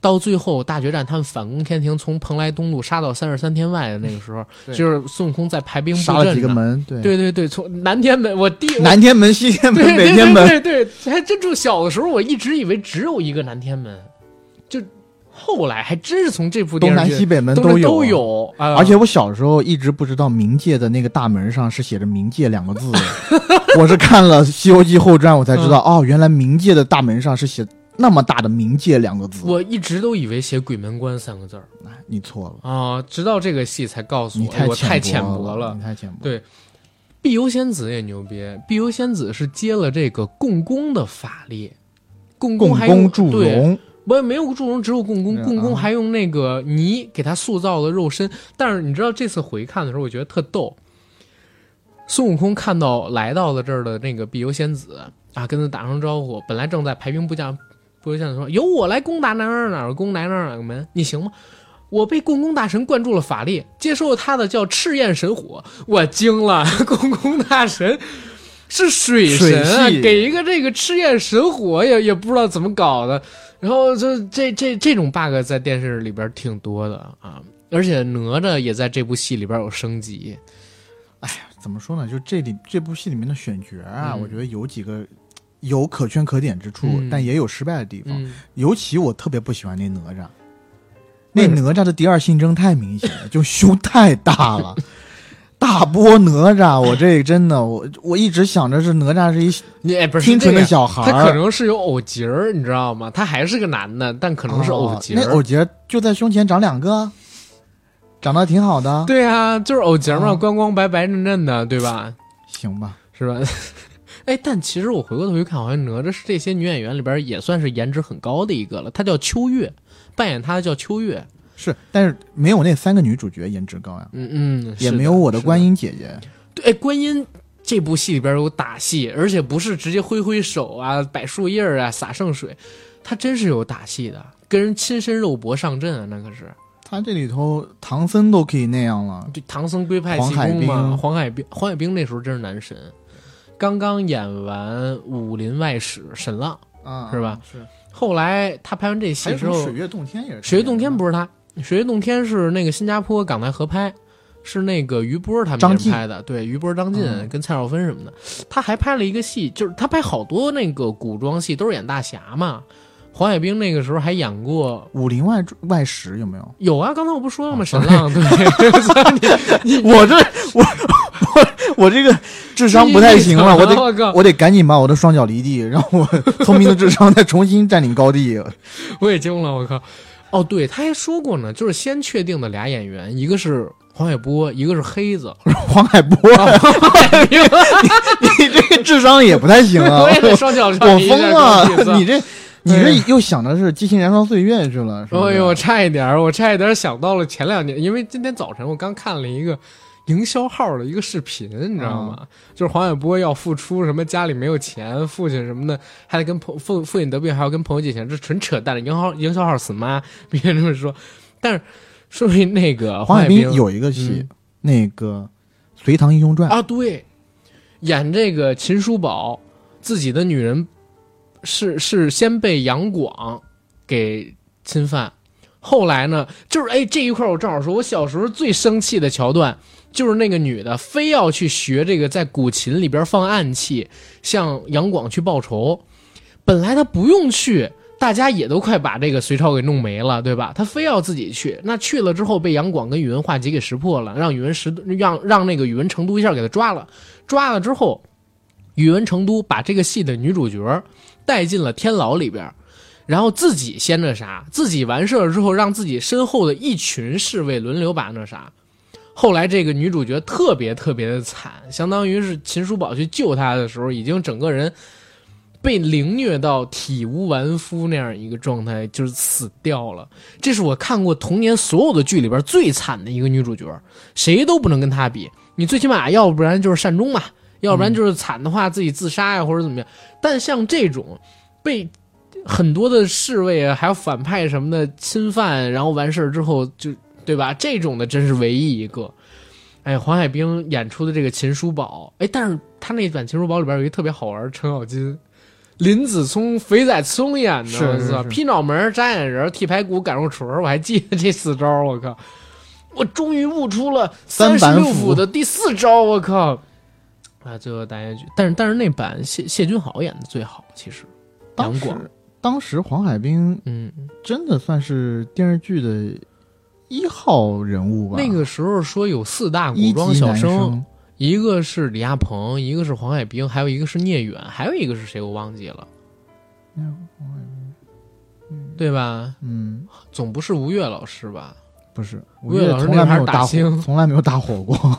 到最后大决战，他们反攻天庭，从蓬莱东路杀到三十三天外的那个时候，就是孙悟空在排兵布阵杀了几个门，对。对对对，从南天门，我第南天门、西天门、北天门，对对，还真就小的时候，我一直以为只有一个南天门，就后来还真是从这部东南西北门都有。都有，而且我小时候一直不知道冥界的那个大门上是写着“冥界”两个字，<laughs> 我是看了《西游记后传》我才知道，哦，原来冥界的大门上是写。那么大的冥界两个字，我一直都以为写鬼门关三个字儿。你错了啊！直到这个戏才告诉我，我太浅薄了，你太浅薄。对，碧游仙子也牛逼，碧游仙子是接了这个共工的法力，共工还用祝融，不没有祝融，只有共工，共工还用那个泥给他塑造了肉身。但是你知道这次回看的时候，我觉得特逗。孙悟空看到来到了这儿的那个碧游仙子。啊，跟他打声招呼。本来正在排兵布将，布将说：“由我来攻打哪哪哪儿攻哪儿哪儿哪个门，你行吗？”我被共工大神灌注了法力，接受他的叫赤焰神火，我惊了。<laughs> 共工大神是水神啊，给一个这个赤焰神火也也不知道怎么搞的。然后这这这这种 bug 在电视里边挺多的啊，而且哪吒也在这部戏里边有升级。哎呀，怎么说呢？就这里这部戏里面的选角啊，嗯我觉得有几个有可圈可点之处，嗯但也有失败的地方。嗯，尤其我特别不喜欢那哪吒，那嗯哪吒的第二性征太明显了，就胸太大了。大波哪吒，我这真的，我我一直想着是哪吒是一你哎不是清纯的小孩儿，他可能是有偶节儿，你知道吗？他还是个男的，但可能是偶节那偶节儿就在胸前长两个，长得挺好的，对啊，就是偶节儿嘛，哦光光白白嫩嫩的，对吧？行吧？是吧？哎，但其实我回过头去看，好像哪吒是这些女演员里边也算是颜值很高的一个了。她叫秋月，扮演她的叫秋月。是，但是没有那三个女主角颜值高呀，嗯嗯，也没有我的观音姐姐。对，哎，观音这部戏里边有打戏，而且不是直接挥挥手啊、摆树叶啊、洒圣水，她真是有打戏的，跟人亲身肉搏上阵啊，那可是。她这里头唐僧都可以那样了，就唐僧归派气功嘛，黄海冰，黄海冰那时候真是男神，刚刚演完《武林外史》沈浪，啊是吧？是。后来他拍完这戏之后水，月洞天也是。水月洞天不是他，水月洞天是那个新加坡港台合拍，是那个于波他们张拍的，对，于波、张晋、嗯跟蔡少芬什么的。他还拍了一个戏，就是他拍好多那个古装戏都是演大侠嘛。黄海冰那个时候还演过，武林外外史有没有？有啊，刚才我不说了吗？哦神浪，对，<laughs> <laughs> 我这我我 <laughs> <laughs> 我这个智商不太行了，我得 <laughs> 我得赶紧把我的双脚离地，让我 <laughs> 聪明的智商再重新占领高地。我也惊了，我靠！哦，对，他还说过呢，就是先确定的俩演员，一个是黄海波，一个是黑子。黄海波，你这个智商也不太行啊！我也得双脚我上一下疯了你这你这又想的是《激情燃烧岁月》去了？哎呦，我差一点儿，我差一点儿想到了前两年，因为今天早晨我刚看了一个营销号的一个视频，你知道吗？就是黄海波要复出，什么家里没有钱，父亲什么的还得跟朋父父亲得病，还要跟朋友借钱，这纯扯淡的营销营销号死妈，<laughs> 别这么说。但是说明那个黄海冰冰有一个戏嗯，那个《隋唐英雄传》啊，对，演这个秦叔宝自己的女人是是先被杨广给侵犯，后来呢，就是哎这一块我正好说，我小时候最生气的桥段就是那个女的非要去学这个在古琴里边放暗器，向杨广去报仇，本来她不用去。大家也都快把这个隋朝给弄没了，对吧？她非要自己去，那去了之后被杨广跟宇文化及给识破了，让宇文识让让那个宇文成都一下给他抓了，抓了之后，宇文成都把这个戏的女主角带进了天牢里边，然后自己先那啥，自己完事儿之后，让自己身后的一群侍卫轮流把那啥。后来这个女主角特别特别的惨，相当于是秦叔宝去救她的时候，已经整个人被凌虐到体无完肤那样一个状态，就是死掉了。这是我看过童年所有的剧里边最惨的一个女主角，谁都不能跟她比。你最起码要不然就是善终嘛，要不然就是惨的话自己自杀呀、或者怎么样。但像这种被很多的侍卫啊，还有反派什么的侵犯，然后完事儿之后就对吧？这种的真是唯一一个。哎，黄海冰演出的这个秦叔宝，哎，但是他那版秦叔宝里边有一个特别好玩儿程咬金。林子聪、肥仔聪演的，是我操！劈脑门、扎眼人、剃排骨、赶肉锤儿，我还记得这四招，我靠！我终于悟出了三十六的第四招，我靠！啊，最后大结局，但是但是那版谢谢君豪演的最好，其实当时杨广，当时黄海冰嗯，真的算是电视剧的一号人物吧？那个时候说有四大古装小生，生，一个是李亚鹏，一个是黄海冰，还有一个是聂远，还有一个是谁我忘记了，对吧？嗯，总不是吴越老师吧？不是，吴越老师从来没有大火，从来没有打火过。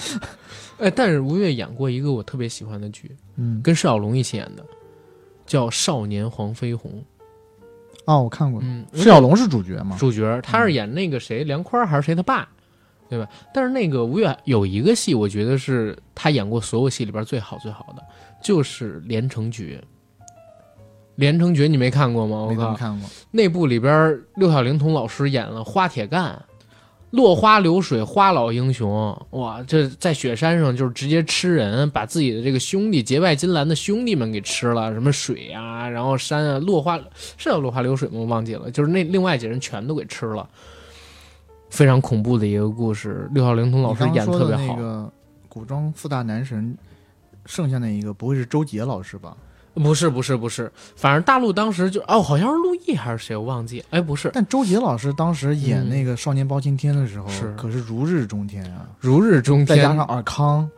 <laughs> 哎，但是吴越演过一个我特别喜欢的剧，嗯，跟释小龙一起演的，叫《少年黄飞鸿》。哦，我看过，嗯，释小龙是主角吗？主角他是演那个谁梁宽还是谁他爸，对吧？但是那个吴越有一个戏，我觉得是他演过所有戏里边最好最好的，就是《连城诀》。《连城诀》你没看过吗？我没看过。那部里边六小龄童老师演了花铁干，落花流水花老英雄，哇，这在雪山上就是直接吃人，把自己的这个兄弟结拜金兰的兄弟们给吃了，什么水啊，然后山啊，落花是叫落花流水吗？我忘记了，就是那另外几人全都给吃了，非常恐怖的一个故事。六号灵童老师演的特别好，那个古装四大男神，剩下那一个不会是周杰老师吧？不是不是不是，反正大陆当时就哦，好像是陆毅还是谁，我忘记，哎，不是，但周杰老师当时演嗯那个《少年包青天》的时候，是可是如日中天啊！如日中天，再加上尔康，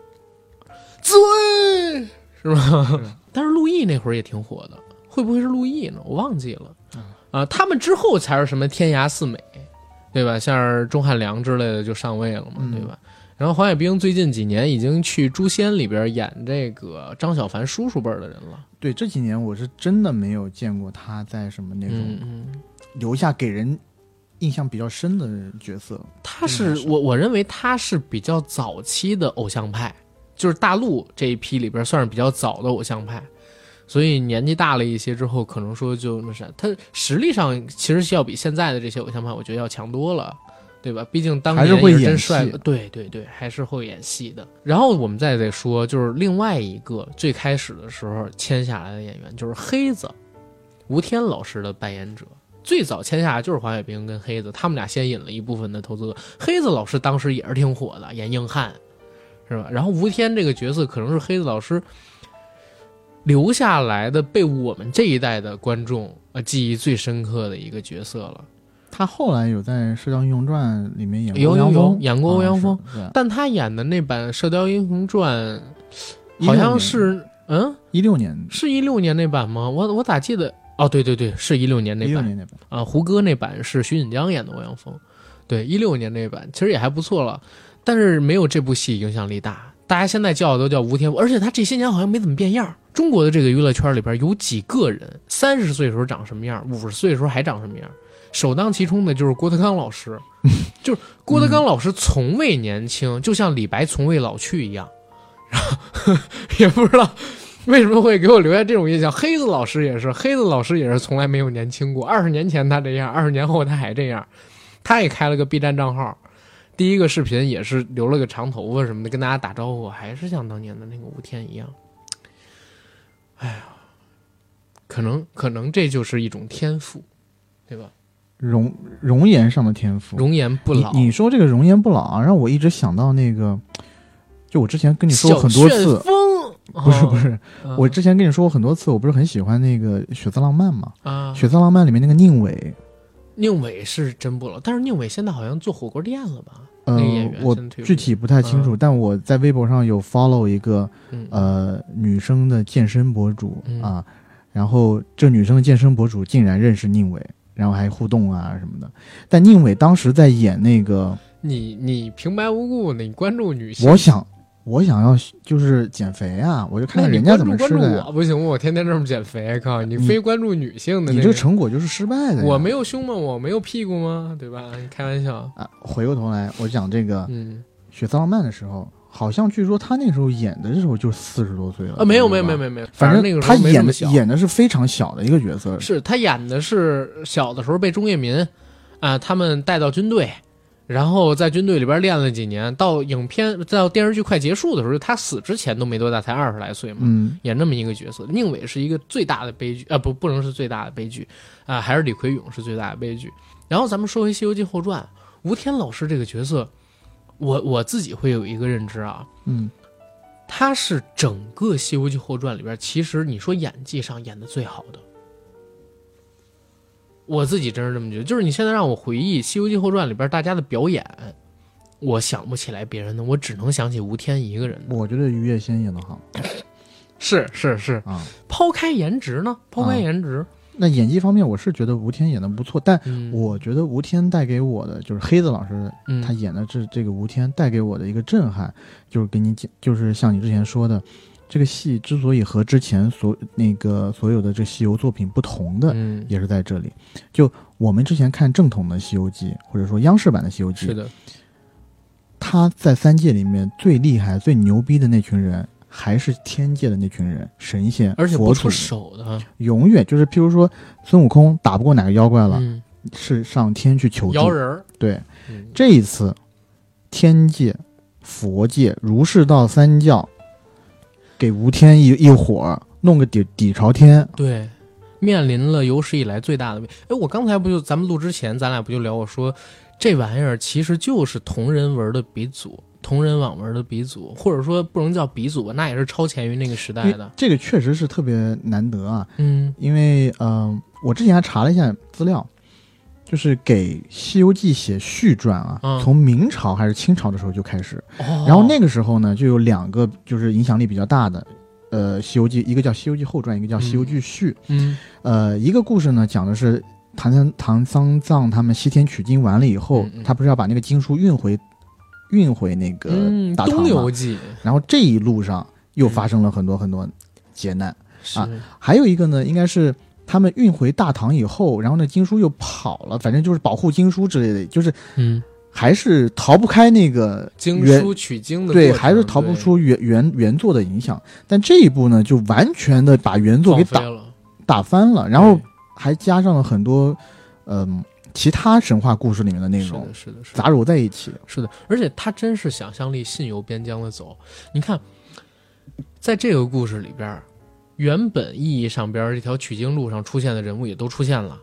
自卫是吧？但是陆毅那会儿也挺火的，会不会是陆毅呢？我忘记了。嗯啊，他们之后才是什么天涯四美，对吧？像是钟汉良之类的就上位了嘛，嗯对吧？然后黄海冰最近几年已经去《诛仙》里边演这个张小凡叔叔辈儿的人了。对这几年我是真的没有见过他在什么那种留下给人印象比较深的角色。他嗯是是我我认为他是比较早期的偶像派，就是大陆这一批里边算是比较早的偶像派，所以年纪大了一些之后，可能说就那啥，他实力上其实是要比现在的这些偶像派，我觉得要强多了。对吧？毕竟当年也是真演帅戏，对对对，还是会演戏的。然后我们再再说，就是另外一个最开始的时候签下来的演员，就是黑子，吴天老师的扮演者。最早签下来就是黄晓冰跟黑子，他们俩先引了一部分的投资额。黑子老师当时也是挺火的，演硬汉，是吧？然后吴天这个角色可能是黑子老师留下来的，被我们这一代的观众呃记忆最深刻的一个角色了。他后来有在《射雕英雄传》里面演过有有有欧阳锋，演过欧阳锋啊，但他演的那版《射雕英雄传》好像是嗯，一六年，是一六年那版吗？我我咋记得？哦，对对对，是一六年那版年那版，啊。胡歌那版是徐锦江演的欧阳锋，对，一六年那版其实也还不错了，但是没有这部戏影响力大。大家现在叫的都叫吴天，而且他这些年好像没怎么变样。中国的这个娱乐圈里边有几个人三十岁时候长什么样，五十岁的时候还长什么样？首当其冲的就是郭德纲老师，<laughs> 就是郭德纲老师从未年轻，就像李白从未老去一样。然后 <laughs> 也不知道为什么会给我留下这种印象。黑子老师也是，黑子老师也是从来没有年轻过。二十年前他这样，二十年后他还这样。他也开了个 B 站账号，第一个视频也是留了个长头发什么的，跟大家打招呼，还是像当年的那个吴天一样。哎呀，可能可能这就是一种天赋，对吧？容容颜上的天赋。容颜不老。你你说这个容颜不老啊，让我一直想到那个，就我之前跟你说过很多次，风不是不，是，哦我之前跟你说过很多次，我不是很喜欢那个《血色浪漫》嘛，啊《血色浪漫》里面那个宁伟，宁伟是真不老，但是宁伟现在好像做火锅店了吧？呃那个演员，我具体不太清楚，但我在微博上有 follow 一个嗯呃女生的健身博主、嗯啊，然后这女生的健身博主竟然认识宁伟，然后还互动啊什么的。但宁伟当时在演那个，你你平白无故的你关注女性，我想我想要就是减肥啊，我就看看人家怎么吃的我。不行？我天天这么减肥，靠你你非关注女性的、那个你这个成果就是失败的。我没有胸吗？我没有屁股吗？对吧？你开玩笑。啊，回过头来我讲这个《嗯血色浪漫》的时候，好像据说他那时候演的时候就四十多岁了啊，没有没有没有没有没有，反正那个时他演的候没这么小。演的是非常小的一个角色，是他演的是小的时候被钟跃民啊、他们带到军队，然后在军队里边练了几年，到影片到电视剧快结束的时候，他死之前都没多大，才二十来岁嘛。嗯，演这么一个角色，宁伟是一个最大的悲剧啊，不，不能是最大的悲剧啊，还是李奎勇是最大的悲剧。然后咱们说回《西游记后传》，吴天老师这个角色，我我自己会有一个认知啊，嗯，他是整个《西游记后传》里边，其实你说演技上演的最好的。我自己真是这么觉得，就是你现在让我回忆《西游记后传》里边大家的表演，我想不起来别人的，我只能想起吴天一个人。我觉得于月仙演的好是是是，啊。抛开颜值呢？抛开颜值，那演技方面，我是觉得吴天演的不错，但嗯，我觉得吴天带给我的就是黑子老师嗯他演的这这个吴天带给我的一个震撼，就是给你讲，就是像你之前说的，这个戏之所以和之前所那个所有的这西游作品不同的，嗯，也是在这里。就我们之前看正统的《西游记》，或者说央视版的《西游记》，是的，他在三界里面最厉害、最牛逼的那群人，还是天界的那群人，神仙，而且佛出手的，永远就是，譬如说孙悟空打不过哪个妖怪了，嗯，是上天去求助。摇人儿，对，嗯。这一次，天界、佛界、儒释道三教给吴天一一伙儿弄个底底朝天，对，面临了有史以来最大的危。哎，我刚才不就咱们录之前，咱俩不就聊我说，这玩意儿其实就是同人文的鼻祖，同人网文的鼻祖，或者说不能叫鼻祖吧，那也是超前于那个时代的。这个确实是特别难得啊。嗯因为呃，我之前还查了一下资料，就是给《西游记》写续传啊，嗯从明朝还是清朝的时候就开始。哦，然后那个时候呢，就有两个就是影响力比较大的，呃，《西游记》，一个叫《西游记后传》，一个叫《西游记续》。嗯呃，一个故事呢，讲的是唐三唐三藏他们西天取经完了以后，嗯嗯他不是要把那个经书运回运回那个嗯，《大唐吗东游？记》然后这一路上又发生了很多很多劫难。是、啊还有一个呢，应该是他们运回大唐以后，然后那经书又跑了，反正就是保护经书之类的，就是嗯，还是逃不开那个经书取经的对，还是逃不出原原原作的影响。但这一步呢，就完全的把原作给打打翻了，然后还加上了很多嗯、其他神话故事里面的内容是的，是的，杂糅在一起。是的，而且他真是想象力信由边疆的走。你看，在这个故事里边，原本意义上边这条取经路上出现的人物也都出现了，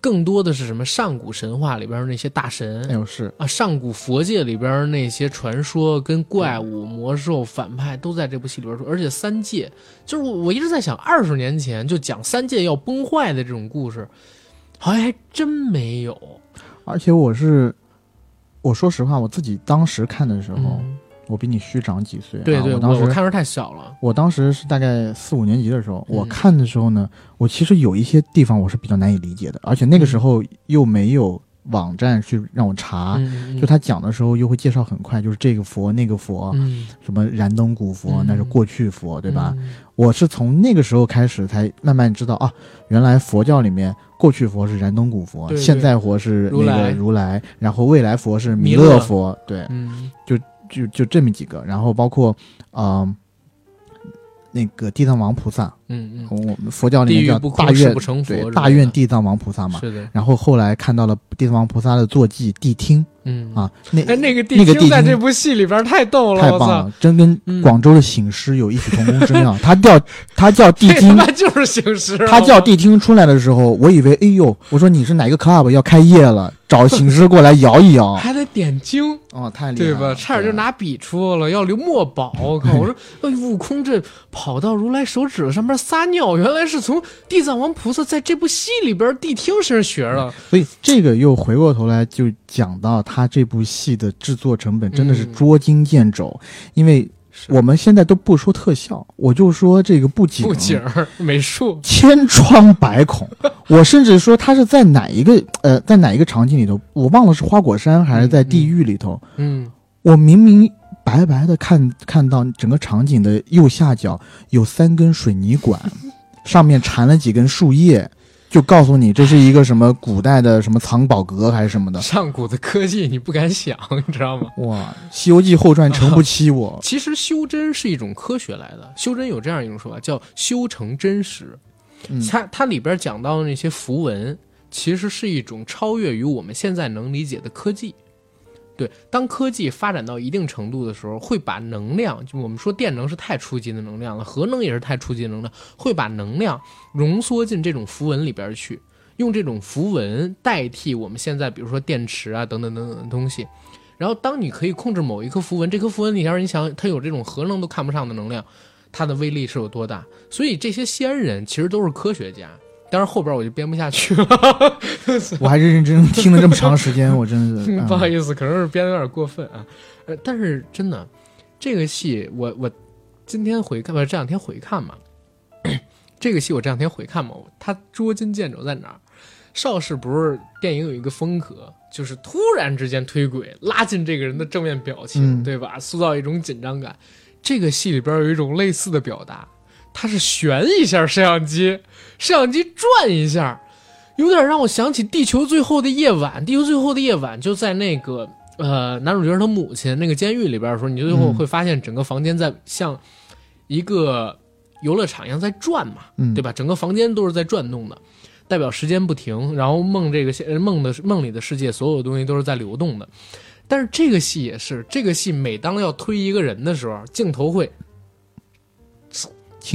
更多的是什么上古神话里边那些大神。哎呦，是啊，上古佛界里边那些传说、跟怪物、魔兽、反派都在这部戏里边儿说，而且三界，就是我我一直在想，二十年前就讲三界要崩坏的这种故事，好像还真没有。而且我是，我说实话，我自己当时看的时候，嗯我比你虚长几岁。对对，啊我当时我看时候太小了。我当时是大概四五年级的时候，嗯我看的时候呢，我其实有一些地方我是比较难以理解的，而且那个时候又没有网站去让我查，就他讲的时候又会介绍很快，就是这个佛那个佛，嗯，什么燃灯古佛，嗯那是过去佛，对吧？嗯？我是从那个时候开始才慢慢知道啊，原来佛教里面过去佛是燃灯古佛，对对。现在佛是那如来。个如来，然后未来佛是弥弥勒勒佛，对，嗯。就就这么几个，然后包括啊、呃那个地藏王菩萨，嗯嗯我们佛教里面叫大愿不成佛对大愿地藏王菩萨嘛。是的，然后后来看到了地藏王菩萨的坐骑谛听嗯。啊，那哎，那个地那个地听在这部戏里边太逗了，太棒了，真跟嗯广州的醒狮有异曲同工之妙。他叫 <laughs> 他叫谛听他听就是醒狮，他叫谛听出来的时候，我以为哎呦，我说你是哪个 club 要开业了，找醒狮过来摇一摇。还得点睛，哦，太厉害了，对吧？差点就拿笔戳了，要留墨宝。我靠！我说，哎，悟空这跑到如来手指上面撒尿，原来是从地藏王菩萨在这部戏里边谛听身上学的。所以这个又回过头来就讲到他这部戏的制作成本真的是嗯捉襟见肘，因为我们现在都不说特效，我就说这个布景，布景、美术，千疮百孔。<laughs> 我甚至说他是在哪一个呃，在哪一个场景里头，我忘了是花果山还是在地狱里头，嗯，我明明白白的看看到整个场景的右下角有三根水泥管，<laughs> 上面缠了几根树叶。就告诉你这是一个什么古代的什么藏宝阁还是什么的，上古的科技你不敢想，你知道吗？哇，《西游记后传》<laughs> 诚不欺我。其实修真是一种科学来的，修真有这样一种说法，叫修成真实。嗯它它里边讲到的那些符文，其实是一种超越于我们现在能理解的科技。对，当科技发展到一定程度的时候，会把能量，就我们说电能是太初级的能量了，核能也是太初级的能量，会把能量浓缩进这种符文里边去，用这种符文代替我们现在比如说电池啊等等等等的东西。然后，当你可以控制某一颗符文，这颗符文里边，你想它有这种核能都看不上的能量，它的威力是有多大？所以这些先人其实都是科学家。当然后边我就编不下去了，<laughs> 我还认认真真听了这么长时间，我真是、<laughs> 嗯、不好意思，可能是编的有点过分啊。呃，但是真的，这个戏我我今天回看，不是这两天回看嘛。这个戏我这两天回看嘛，它捉襟见肘在哪儿？邵氏不是电影有一个风格，就是突然之间推轨，拉近这个人的正面表情，嗯对吧？塑造一种紧张感。这个戏里边有一种类似的表达，它是旋一下摄像机，摄像机转一下，有点让我想起《地球最后的夜晚》。《地球最后的夜晚》就在那个呃，男主角他母亲那个监狱里边的时候，你最后嗯会发现整个房间在像一个游乐场一样在转嘛，嗯，对吧？整个房间都是在转动的，代表时间不停。然后梦这个现梦的梦里的世界，所有东西都是在流动的。但是这个戏也是，这个戏每当要推一个人的时候，镜头会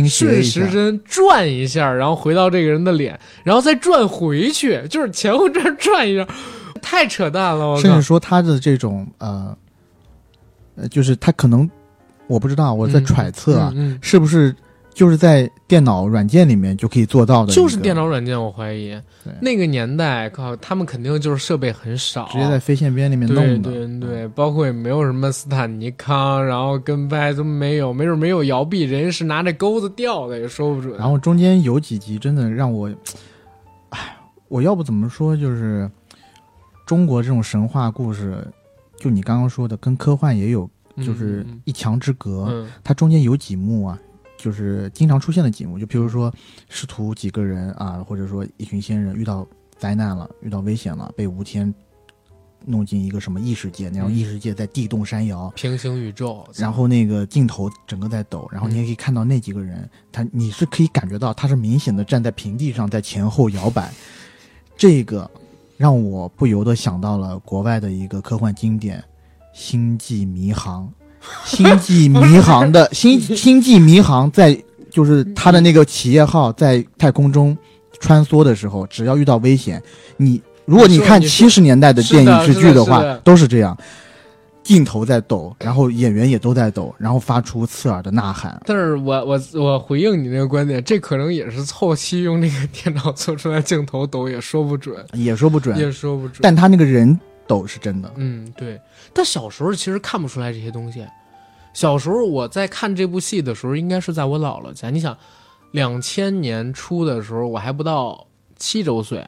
顺时，针转一下，然后回到这个人的脸，然后再转回去，就是前后这样转一下，太扯淡了！我靠甚至，说他的这种呃，呃，就是他可能我不知道，我在嗯揣测啊，嗯嗯是不是就是在电脑软件里面就可以做到的？就是电脑软件，我怀疑那个年代，靠，他们肯定就是设备很少，直接在飞线边里面弄的。对对对，包括也没有什么斯坦尼康，然后跟拍都没有，没准没有摇臂，人是拿着钩子吊的，也说不准。然后中间有几集真的让我，哎，我要不怎么说，就是中国这种神话故事，就你刚刚说的，跟科幻也有就是嗯一墙之隔。嗯它中间有几幕啊，就是经常出现的几幕，就比如说师徒几个人啊，或者说一群仙人遇到灾难了，遇到危险了，被吴天弄进一个什么异世界，那种嗯。异世界在地动山摇，平行宇宙，然后那个镜头整个在抖，然后你也可以看到那几个人，他你是可以感觉到他是明显的站在平地上，在前后摇摆，这个让我不由得想到了国外的一个科幻经典《星际迷航》。星际迷航的 <laughs> 星星际迷航在就是他的那个企业号在太空中穿梭的时候，只要遇到危险，你如果你看七十年代的电影剧的话是的是的，都是这样。镜头在抖，然后演员也都在抖，然后发出刺耳的呐喊。但是我我我回应你那个观点，这可能也是后期用那个电脑做出来镜头抖，也说不准，也说不准，也说不准。但他那个人抖是真的。嗯，对。但小时候其实看不出来这些东西。小时候我在看这部戏的时候，应该是在我姥姥家。你想，两千年初的时候，我还不到七周岁，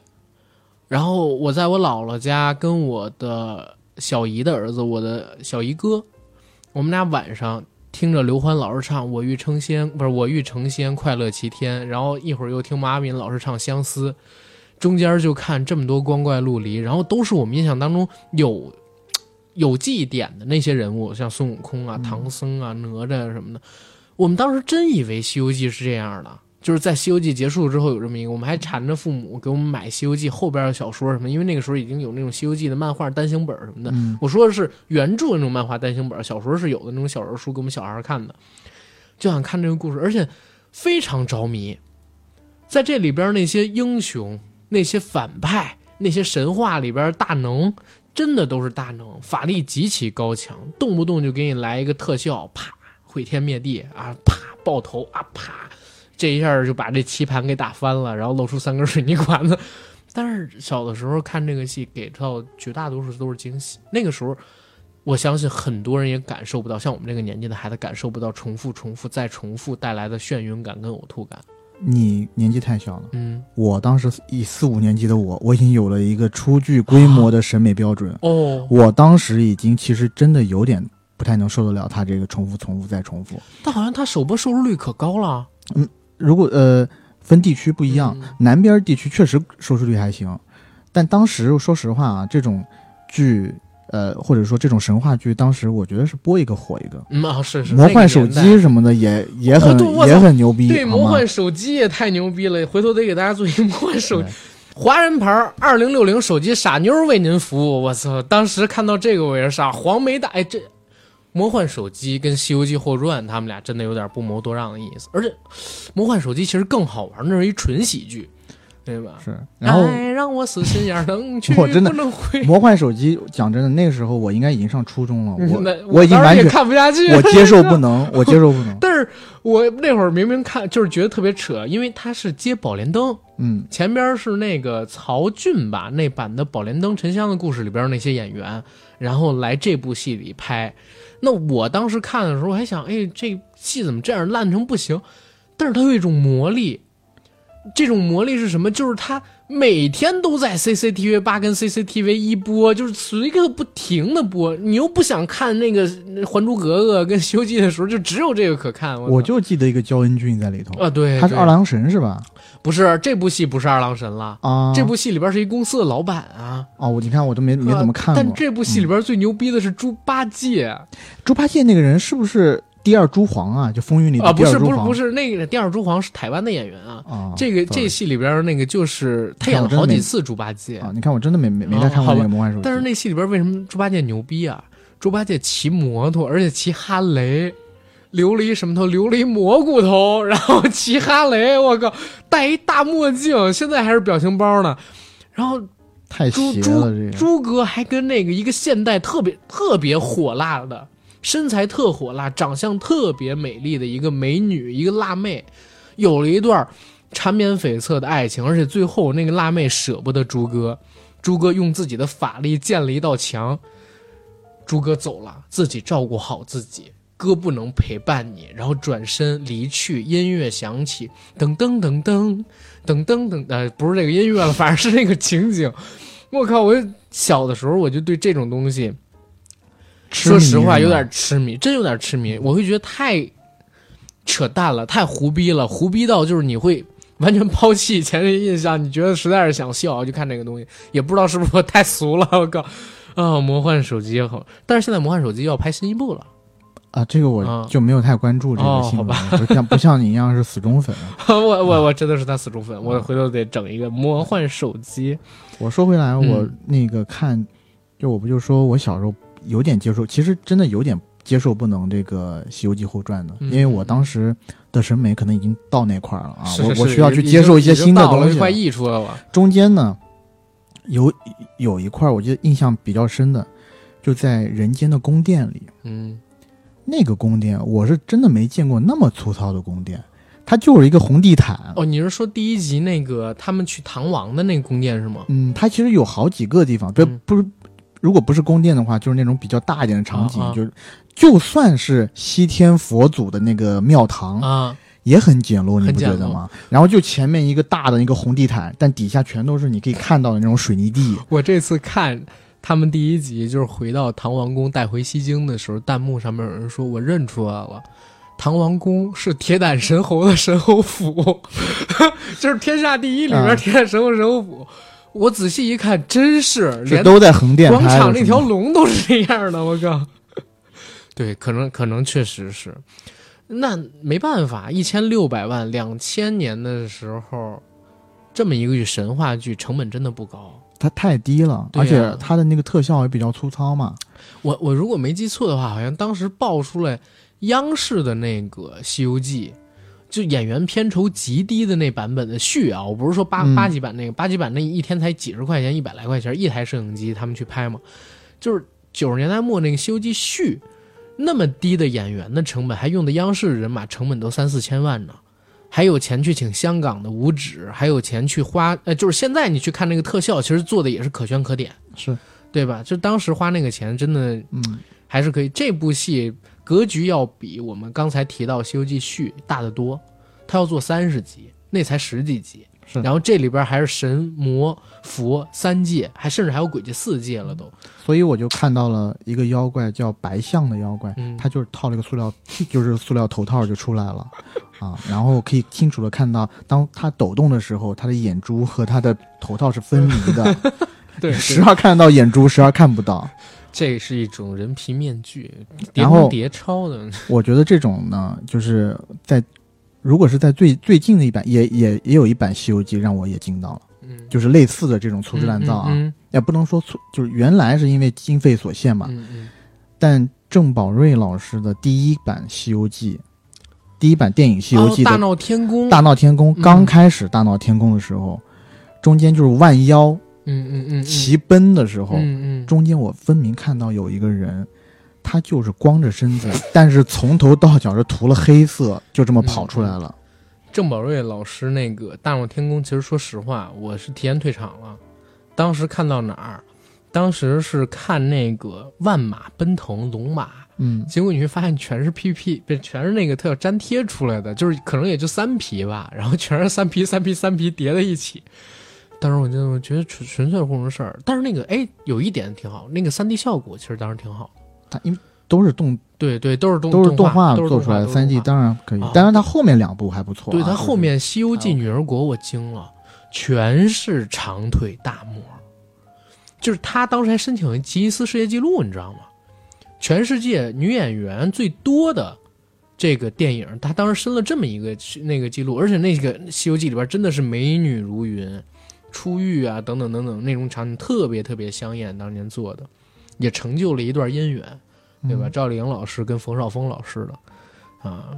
然后我在我姥姥家跟我的小姨的儿子，我的小姨哥，我们俩晚上听着刘欢老师唱《我欲成仙》，不是《我欲成仙，快乐齐天》，然后一会儿又听马敏老师唱《相思》，中间就看这么多光怪陆离，然后都是我们印象当中有有记忆点的那些人物，像孙悟空啊、嗯唐僧啊、哪吒啊什么的。我们当时真以为《西游记》是这样的，就是在《西游记》结束之后有这么一个，我们还缠着父母给我们买《西游记》后边的小说什么，因为那个时候已经有那种《西游记》的漫画单行本什么的。嗯，我说的是原著那种漫画单行本，小时候是有的那种小人书给我们小孩看的，就想看这个故事，而且非常着迷。在这里边那些英雄、那些反派、那些神话里边大能，真的都是大能，法力极其高强，动不动就给你来一个特效，啪毁天灭地啊，啪爆头啊，啪，这一下就把这棋盘给打翻了，然后露出三根水泥管子。但是小的时候看这个戏，给到绝大多数都是惊喜。那个时候，我相信很多人也感受不到，像我们这个年纪的孩子感受不到重复、重复再重复带来的眩晕感跟呕吐感。你年纪太小了。嗯，我当时以四五年级的我，我已经有了一个初具规模的审美标准。哦，我当时已经其实真的有点不太能受得了他这个重复、重复再重复。但好像他首播收视率可高了。嗯如果呃分地区不一样，嗯南边地区确实收视率还行，但当时说实话啊，这种剧呃或者说这种神话剧，当时我觉得是播一个火一个。嗯啊，是是。魔幻手机什么的也也很、也很牛逼，对，魔幻手机也太牛逼了，回头得给大家做一魔幻手机华人牌二零六零手机傻妞为您服务。我操！当时看到这个我也是傻，黄梅大哎这。魔幻手机跟《西游记后传》，他们俩真的有点不谋多让的意思。而且，魔幻手机其实更好玩，那是一纯喜剧，对吧？是，然后爱让我死心眼儿能 <laughs> 去我真的不能回。魔幻手机，讲真的，那个时候我应该已经上初中了，<laughs> 那我我已经完全看不下去，我接受不能，我接受不能。<laughs> 但是我那会儿明明看，就是觉得特别扯，因为他是接宝莲灯，嗯，前边是那个曹骏吧，那版的《宝莲灯沉香》的故事里边那些演员，然后来这部戏里拍。那我当时看的时候，我还想，哎，这戏怎么这样烂成不行？但是它有一种魔力，这种魔力是什么？就是它每天都在 CCTV 八跟 CCTV 一播，就是随个不停的播。你又不想看那个《还珠格格》跟《西游记》的时候，就只有这个可看。我我就记得一个焦恩俊在里头啊，对，他是二郎神是吧？不是，这部戏不是二郎神了啊，这部戏里边是一公司的老板啊。哦，我你看我都没没怎么看过。但这部戏里边最牛逼的是猪八戒，猪八戒那个人是不是？第二朱黄啊，就风云里的啊，不是不是不是那个第二朱黄是台湾的演员啊。啊，这个这戏里边那个就是他演了好几次猪八戒啊。你看我真的没没没太看过那个魔幻手机。但是那戏里边为什么猪八戒牛逼啊？猪八戒骑摩托，而且骑哈雷，琉璃什么头？琉璃蘑菇头，然后骑哈雷，我靠，戴一大墨镜，现在还是表情包呢。然后太邪了，这个猪哥还跟那个一个现代特别特别火辣的。身材特火辣，长相特别美丽的一个美女，一个辣妹，有了一段缠绵悱恻的爱情，而且最后那个辣妹舍不得猪哥，猪哥用自己的法力建了一道墙，猪哥走了，自己照顾好自己，哥不能陪伴你，然后转身离去，音乐响起，噔噔噔噔噔噔噔，呃，不是这个音乐了，反正是那个情景，我靠，我小的时候我就对这种东西。说实话，有点痴迷，真有点痴迷。我会觉得太扯淡了，太胡逼了，胡逼到就是你会完全抛弃以前的印象。你觉得实在是想笑，就看这个东西，也不知道是不是我太俗了。我靠啊！魔幻手机好，但是现在魔幻手机要拍新一部了啊！这个我就没有太关注这个新闻，不像不像你一样是死忠粉。<laughs> 我我我真的是他死忠粉，我回头得整一个魔幻手机。我说回来，我那个看，就我不就说我小时候。有点接受，其实真的有点接受不能这个《西游记后传》的，因为我当时的审美可能已经到那块了啊，我我需要去接受一些新的东西。快溢出来了。中间呢，有有一块我记得印象比较深的，就在人间的宫殿里。嗯，那个宫殿我是真的没见过那么粗糙的宫殿，它就是一个红地毯。哦，你是说第一集那个他们去唐王的那个宫殿是吗？嗯，它其实有好几个地方，不不是。如果不是宫殿的话，就是那种比较大一点的场景，就是就算是西天佛祖的那个庙堂啊，也很简陋，你不觉得吗？然后就前面一个大的一个红地毯，但底下全都是你可以看到的那种水泥地。我这次看他们第一集，就是回到唐王宫带回西京的时候，弹幕上面有人说我认出来了，唐王宫是铁胆神侯的神侯府，<laughs> 就是天下第一里边铁胆神侯神猴府。我仔细一看，真是连都在横店广场那条龙都是这样的。我靠，对，可能可能确实是，那没办法，一千六百万，两千年的时候，这么一个神话剧，成本真的不高，它太低了，而且它的那个特效也比较粗糙嘛。我我如果没记错的话，好像当时爆出来央视的那个《西游记》。就演员片酬极低的那版本的续啊，我不是说八八级版那个八级版那一天才几十块钱一百来块钱一台摄影机，他们去拍嘛，就是九十年代末那个《西游记》续，那么低的演员的成本，还用的央视人马，成本都三四千万呢，还有钱去请香港的五指，还有钱去花，呃，就是现在你去看那个特效，其实做的也是可圈可点，是对吧？就当时花那个钱，真的，嗯，还是可以。这部戏。格局要比我们刚才提到《西游记续》大得多，它要做三十集，那才十几集。是，然后这里边还是神魔佛三界，还甚至还有鬼界四界了都。所以我就看到了一个妖怪叫白象的妖怪，他就是套了个塑料，<laughs> 就是塑料头套就出来了啊，然后可以清楚的看到，当他抖动的时候，他的眼珠和他的头套是分离的。<laughs> 对，时而看得到眼珠，时而看不到。这是一种人皮面具，然后叠钞的。<laughs> 我觉得这种呢，就是在如果是在最最近的一版，也也也有一版《西游记》让我也惊到了，嗯，就是类似的这种粗制滥造啊，也不能说粗，就是原来是因为经费所限嘛，嗯嗯。但郑宝瑞老师的第一版《西游记》，第一版电影《西游记》大闹天宫，大闹天宫刚开始大闹天宫的时候，中间就是万妖。嗯嗯嗯，骑奔的时候，嗯嗯，中间我分明看到有一个人，他就是光着身子，<laughs> 但是从头到脚是涂了黑色，就这么跑出来了。郑宝瑞老师那个《大闹天宫》，其实说实话，我是提前退场了。当时看到哪儿？当时是看那个万马奔腾龙马，嗯，结果你会发现全是 PP，不全是那个特效粘贴出来的，就是可能也就三皮吧，然后全是三皮三皮三皮叠在一起。但是我就我觉得纯纯粹糊弄事儿。但是那个哎，有一点挺好，那个三 D 效果其实当时挺好。它因为都是动对对，都是动都是动画做出来的，三 D 当当然可以啊。当然，它后面两部还不错啊。对它后面《西游记女儿国》我惊了，全是长腿大模，就是他当时还申请了吉尼斯世界纪录，你知道吗？全世界女演员最多的这个电影，他当时申了这么一个那个记录，而且那个《西游记》里边真的是美女如云，出狱啊等等等等那种场景特别特别香艳，当年做的，也成就了一段姻缘。对吧？嗯。赵丽颖老师跟冯绍峰老师的，啊，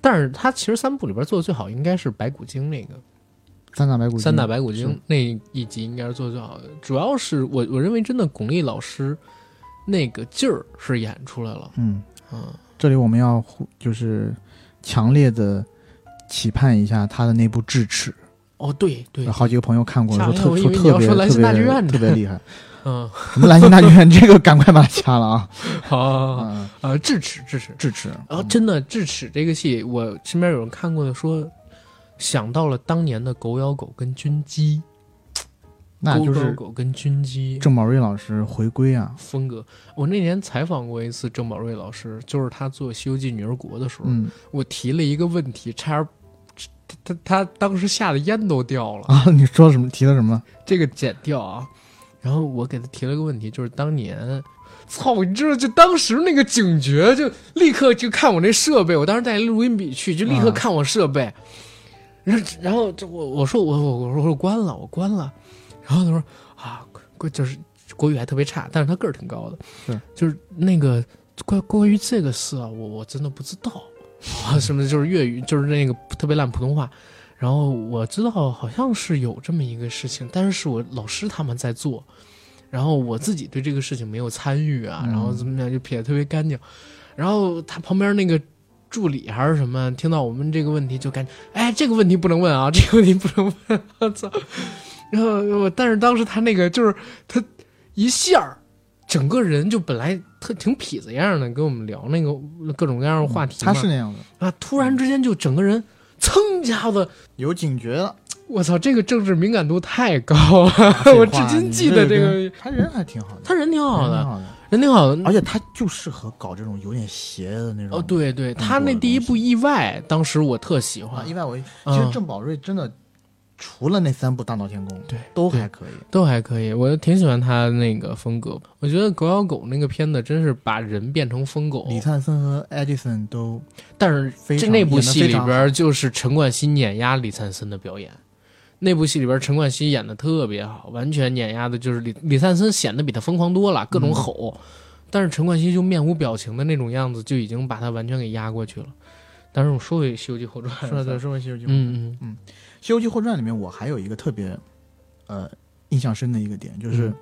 但是他其实三部里边做的最好应该是白骨精那个。三打白骨精，三打白骨精那一集应该是做的最好的，主要是我我认为真的巩俐老师那个劲儿是演出来了，嗯，嗯，这里我们要就是强烈的期盼一下他的那部《智齿哦对对》，，好几个朋友看过，吓说特我一跳我以为你说特别特别特别厉害。<laughs> 嗯，什么兰心大剧院？这个赶快把它掐了啊！<laughs> 好好好，嗯，呃，智齿智齿，智齿，然后真的智齿这个戏，我身边有人看过的说，想到了当年的狗咬狗跟军机，那就是狗跟军机，郑宝瑞老师回归啊。风格。我那年采访过一次郑宝瑞老师，就是他做《西游记女儿国》的时候，嗯。我提了一个问题，差点他他他当时吓得烟都掉了，啊，你说什么？提的什么？这个剪掉啊。然后我给他提了个问题，就是当年，操，你知道，就当时那个警觉，就立刻就看我那设备，我当时带录音笔去，就立刻啊看我设备，然后然后这我我说我我我说我关了，我关了，然后他说啊，国就是国语还特别差，但是他个儿挺高的，是就是那个关关于这个事啊，我我真的不知道啊，<laughs> 什么就是粤语，就是那个特别烂普通话。然后我知道好像是有这么一个事情，但是是我老师他们在做，然后我自己对这个事情没有参与啊，嗯然后怎么样就撇得特别干净。然后他旁边那个助理还是什么，听到我们这个问题就赶紧，哎，这个问题不能问啊，这个问题不能问，我操！<laughs> 然后我但是当时他那个就是他一下儿，整个人就本来特挺痞子样的，跟我们聊那个各种各样的话题嘛，他是那样的，啊，突然之间就整个人噌一下子。有警觉了。我操，这个政治敏感度太高了，<laughs> 我至今记得这个。他人还挺好的，他人挺好的，人挺好的。而且他就适合搞这种有点邪的那种。哦，对对，他那第一部《意外》，当时我特喜啊，欢，意外我其嗯实郑宝瑞真的除了那三部《大闹天宫》，对对都还可以。都还可以，我挺喜欢他那个风格。我觉得《狗咬狗》那个片子真是把人变成疯狗，李灿森和艾迪森都但是这那部戏里边就是陈冠希碾压李灿森的表演。那部戏里边，陈冠希演的特别好，完全碾压的就是李李灿森显得比他疯狂多了，各种嗯吼，但是陈冠希就面无表情的那种样子，就已经把他完全给压过去了。但是我说回《西游记后传》，说的说回《西游记》，《嗯嗯嗯西游记后传》里面，我还有一个特别呃印象深的一个点，就是、嗯。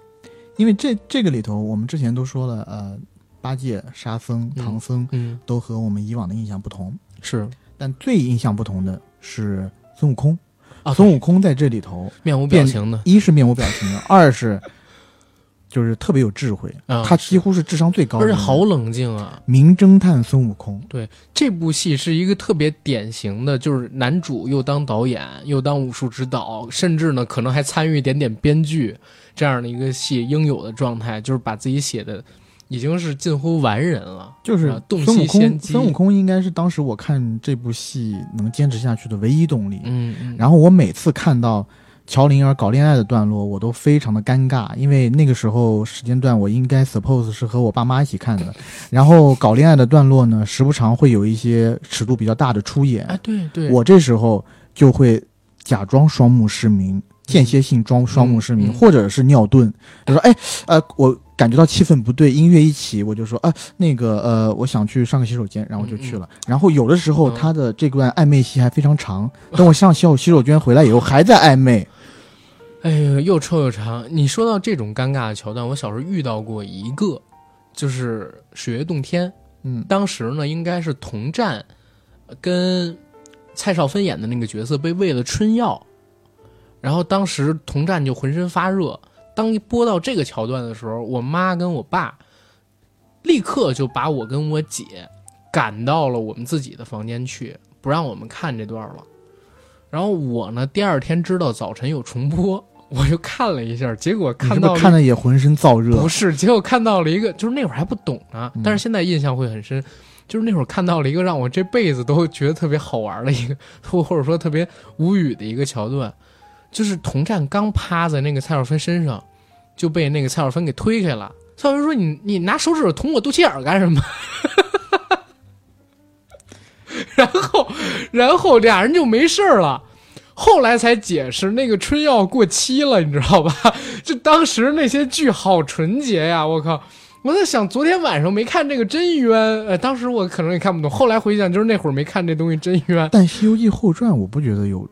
因为这这个里头，我们之前都说了，呃，八戒、沙僧、嗯唐僧嗯，都和我们以往的印象不同，是。但最印象不同的是孙悟空。啊，孙悟空在这里头，面无表情的，一是面无表情的，二是就是特别有智慧，啊他几乎是智商最高的，而且好冷静啊。名侦探孙悟空。对这部戏是一个特别典型的，就是男主又当导演，又当武术指导，甚至呢可能还参与一点点编剧这样的一个戏应有的状态，就是把自己写的已经是近乎完人了。就是啊洞孙悟先机孙悟空应该是当时我看这部戏能坚持下去的唯一动力。嗯嗯，然后我每次看到乔灵儿搞恋爱的段落，我都非常的尴尬，因为那个时候时间段我应该 suppose 是和我爸妈一起看的，然后搞恋爱的段落呢，时不常会有一些尺度比较大的出演，哎对对，我这时候就会假装双目失明。间歇性装双目失明，嗯或者是尿遁，就说哎呃，我感觉到气氛不对，音乐一起，我就说啊那个呃，我想去上个洗手间，然后就去了。然后有的时候嗯他的这段暧昧戏还非常长，等我上洗手洗手间回来以后还在暧昧，哎呦，又臭又长。你说到这种尴尬的桥段，我小时候遇到过一个，就是《水月洞天》。嗯当时呢，应该是童战呃跟蔡少芬演的那个角色被喂了春药，然后当时童战就浑身发热。当播到这个桥段的时候，我妈跟我爸立刻就把我跟我姐赶到了我们自己的房间去，不让我们看这段了。然后我呢，第二天知道早晨有重播，我就看了一下，结果看到了看的也浑身燥热不？是，结果看到了一个，就是那会儿还不懂呢，嗯但是现在印象会很深。就是那会儿看到了一个让我这辈子都觉得特别好玩的一个，或或者说特别无语的一个桥段，就是童战刚趴在那个蔡少芬身上，就被那个蔡少芬给推开了。蔡少芬说：“你你拿手指头捅我肚脐眼干什么？” <laughs> 然后，然后俩人就没事儿了。后来才解释，那个春药过期了，你知道吧？<laughs> 就当时那些剧好纯洁呀！我靠，我在想，昨天晚上没看这个真冤，呃，当时我可能也看不懂。后来回想，就是那会儿没看这东西真冤。但《西游记后传》我不觉得有，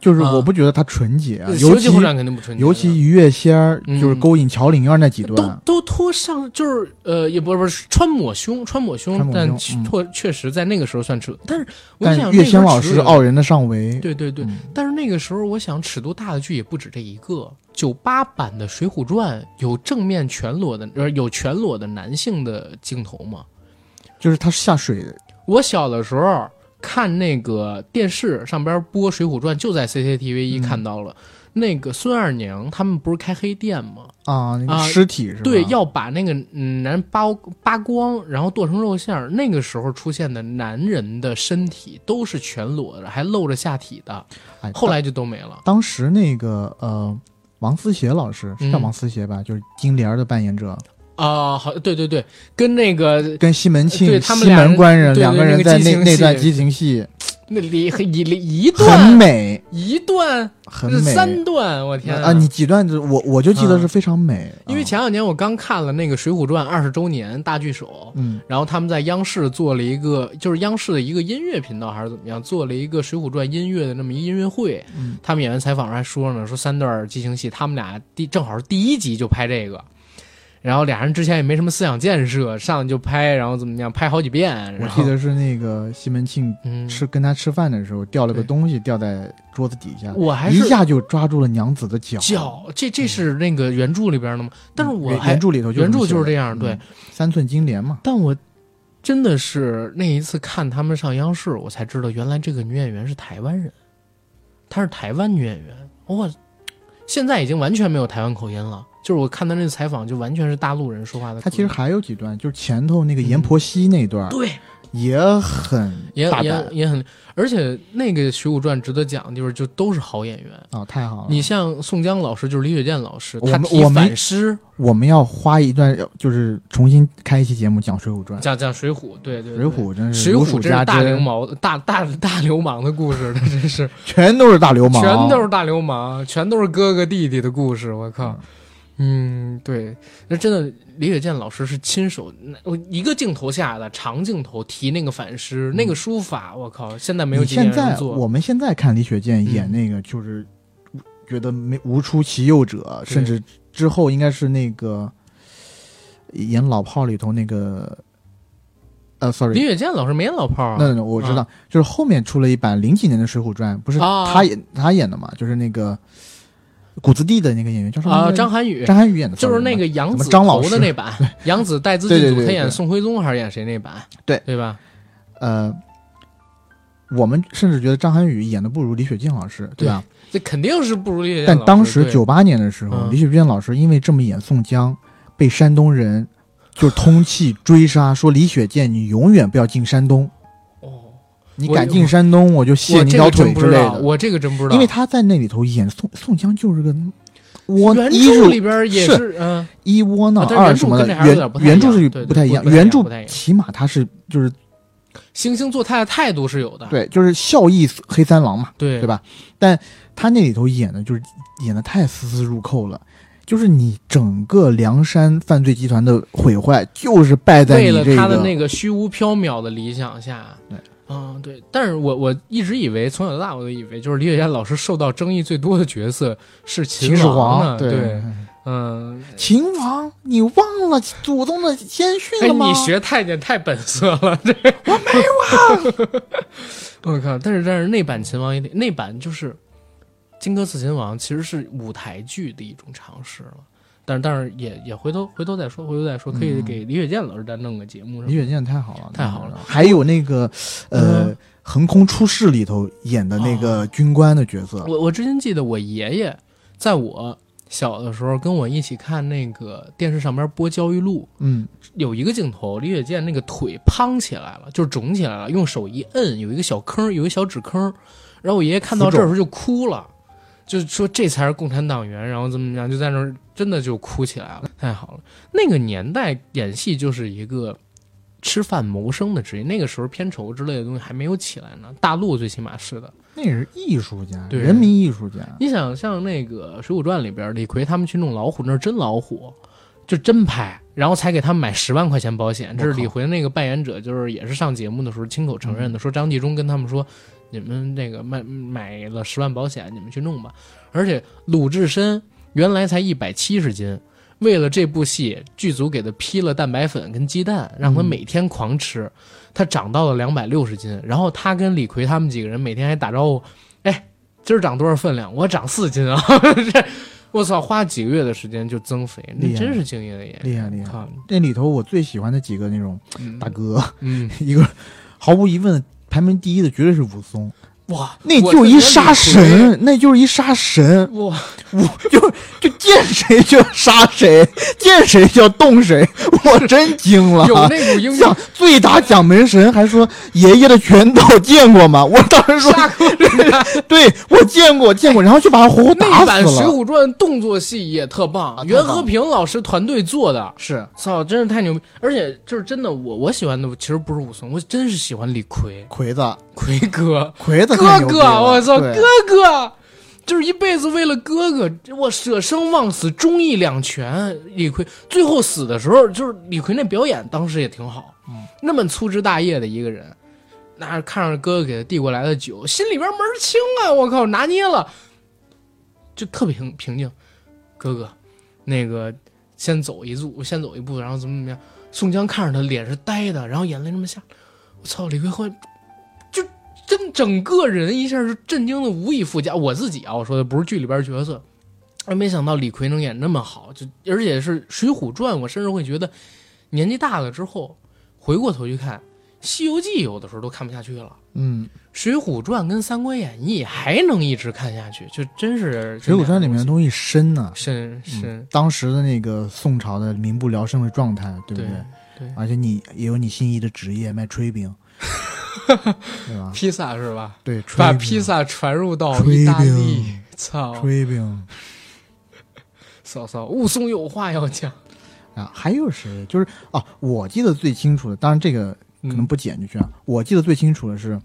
就是啊我不觉得它纯洁啊，《尤其记后传》肯定不纯洁，尤其于月仙儿嗯就是勾引乔灵儿那几都段，都都脱上，就是呃，也不是不是穿抹胸，穿抹胸，但确确实在那个时候算尺，但是我想月仙老师傲人的上围，对对对，嗯但是那个时候，我想尺度大的剧也不止这一个。九八版的《水浒传》有正面全裸的，呃，有全裸的男性的镜头吗？就是他下水的，我小的时候看那个电视上边播《水浒传》，就在 CCTV 一嗯看到了、那个孙二娘他们不是开黑店吗？啊，那啊个尸体是吧？对，要把那个嗯男扒扒光，然后剁成肉馅儿。那个时候出现的男人的身体都是全裸的，还露着下体的，哎后来就都没了。当时那个呃，王思贤老师是叫嗯王思贤吧？就是金莲儿的扮演者，啊、好，对对对，跟那个跟西门庆、对他们西俩人门官人对对两个人在那个激情那那段激情戏那里一一很段美，一段很美。三段，我天啊！你几段子我我就记得是非常美，因为啊前两年我刚看了那个《水浒传》二十周年大剧首，嗯然后他们在央视做了一个，就是央视的一个音乐频道还是怎么样，做了一个《水浒传》音乐的那么一音乐会。嗯他们演员采访上还说呢，说三段激情戏，他们俩第正好是第一集就拍这个，然后俩人之前也没什么思想建设，上来就拍，然后怎么样，拍好几遍。我记得是那个西门庆嗯，吃跟他吃饭的时候掉了个东西掉在桌子底下，我还是一下就抓住了娘子的脚。脚，这这是那个原著里边的吗？但是我还原原著里头原著就是这样，对。嗯三寸金莲嘛，但我真的是那一次看他们上央视，我才知道原来这个女演员是台湾人，她是台湾女演员。我，现在已经完全没有台湾口音了。就是我看他那个采访，就完全是大陆人说话的。他其实还有几段，就是前头那个阎婆惜那段，对，也很也也也很，而且那个《水浒传》值得讲的，就是就都是好演员。啊，太好了。你像宋江老师，就是李雪健老师，我他提们我们反诗，我们要花一段，就是重新开一期节目讲《水浒传》。讲讲水浒，对对水对浒真是水浒真是大流，氓，大大大流氓的故事，这真是。全都是大流氓，全都是大流氓，全都是哥哥弟弟的故事。我靠，嗯，对，那真的李雪健老师是亲手，那我一个镜头下的长镜头提那个反诗，那个书法，我靠，现在没有现在做。我们现在看李雪健演嗯那个，就是觉得没无出其右者，对。甚至之后应该是那个演老炮里头那个，呃李，sorry，李雪健老师没演老炮儿啊，那那我知道，就是后面出了一版零几年的《水浒传》，不是啊。他演他演的嘛，就是那个谷子地的那个演员叫什么啊？张涵予。张涵予演的，就是那个杨什么紫张老师的那版，<laughs> 杨紫带资进组，他演宋徽宗还是演谁那版？对对吧？呃，我们甚至觉得张涵予演的不如李雪健老师，对吧？这肯定是不如李雪健但老师。对当时九八年的时候，嗯李雪健老师因为这么演宋江，被山东人就通气追杀，说李雪健你永远不要进山东，哦，你敢进山东我就卸你条腿之类的。我这个真不知道，因为他在那里头演宋宋江就是个窝原一是著里边也是是嗯。一窝囊二什么的，原原著是不太一样，原著起码他是就是惺惺作态的态度是有的，对，就是孝义黑三郎嘛，对对？吧？但他那里头演的就是演的太丝丝入扣了，就是你整个梁山犯罪集团的毁坏，就是败在为了他的那个虚无缥缈的理想下，对，嗯，对。但是我我一直以为，从小到大我都以为，就是李雪健老师受到争议最多的角色是秦始皇呢，皇，对对，嗯。秦王，你忘了祖宗的先训哎，了吗？你学太监太本色了，这我没忘。<laughs> 我靠！但是但是那版秦王也得，那版就是《荆轲刺秦王》，其实是舞台剧的一种尝试了。但是但是也也回头回头再说，回头再说，可以嗯。给李雪健老师再弄个节目。李雪健太好了，太好了还有那个呃嗯，《横空出世》里头演的那个军官的角色，我我之前记得我爷爷在我小的时候跟我一起看那个电视上边播焦裕禄，嗯，有一个镜头，李雪健那个腿胖起来了，就是肿起来了，用手一摁，有一个小坑，有一个小纸坑，然后我爷爷看到这时候就哭了，就说这才是共产党员，然后怎么怎么样，就在那儿真的就哭起来了，太好了。那个年代演戏就是一个吃饭谋生的职业，那个时候片酬之类的东西还没有起来呢，大陆最起码是的。那也是艺术家，对人民艺术家，你想像那个《水浒传》里边，李逵他们去弄老虎，那是真老虎，就真拍，然后才给他们买十万块钱保险。这是李逵那个扮演者，就是也是上节目的时候亲口承认的，说张纪中跟他们说，你们那个买买了十万保险，你们去弄吧。而且鲁智深原来才一百七十斤。为了这部戏，剧组给他批了蛋白粉跟鸡蛋，让他每天狂吃，他长到了两百六十斤。然后他跟李逵他们几个人每天还打招呼，哎，今儿长多少分量？我长四斤啊！这 <laughs> 我操，花几个月的时间就增肥，那真是敬业的演员，厉害厉害那里头我最喜欢的几个那种嗯大哥，嗯，<laughs> 一个毫无疑问排名第一的绝对是武松，哇，那就是一杀神，那就是一杀神，哇我，就就见谁就杀谁，见谁就动谁，我真惊了。有那股英 <laughs> 像勇最大奖门神还说爷爷的拳头见过吗？我当时说对我见过见过，然后就把他活活打那版《死了。水浒传》动作戏也特棒，啊袁和平老师团队做的，是操，真是太牛逼！而且就是真的，我我喜欢的其实不是武松，我真是喜欢李逵，魁子，逵哥，魁子哥哥，我操，哥哥，就是一辈子为了哥哥，我舍生忘死，忠义两全。李逵最后死的时候，就是李逵那表演，当时也挺好，嗯，那么粗枝大叶的一个人，那看着哥哥给他递过来的酒，心里边门儿清啊，我靠，拿捏了，就特别平平静。哥哥，那个先走一步，先走一步，然后怎么怎么样。宋江看着他脸是呆的，然后眼泪那么下，我操，李逵后来就真整个人一下是震惊的无以复加。我自己啊，我说的不是剧里边角色，而没想到李逵能演那么好，就而且是《水浒传》，我甚至会觉得年纪大了之后回过头去看《西游记》，有的时候都看不下去了。嗯，《水浒传》跟《三国演义》还能一直看下去，就真是《水浒传》里面的东西深呐、深深嗯，当时的那个宋朝的民不聊生的状态，对不对对？对，而且你也有你心仪的职业，卖炊饼，对吧？披萨是吧？对，把披萨传入到炊意大利饼，操！炊饼嫂嫂，武松有话要讲，啊，还有谁？就是哦，我记得最清楚的，当然这个可能嗯不剪进去啊。我记得最清楚的是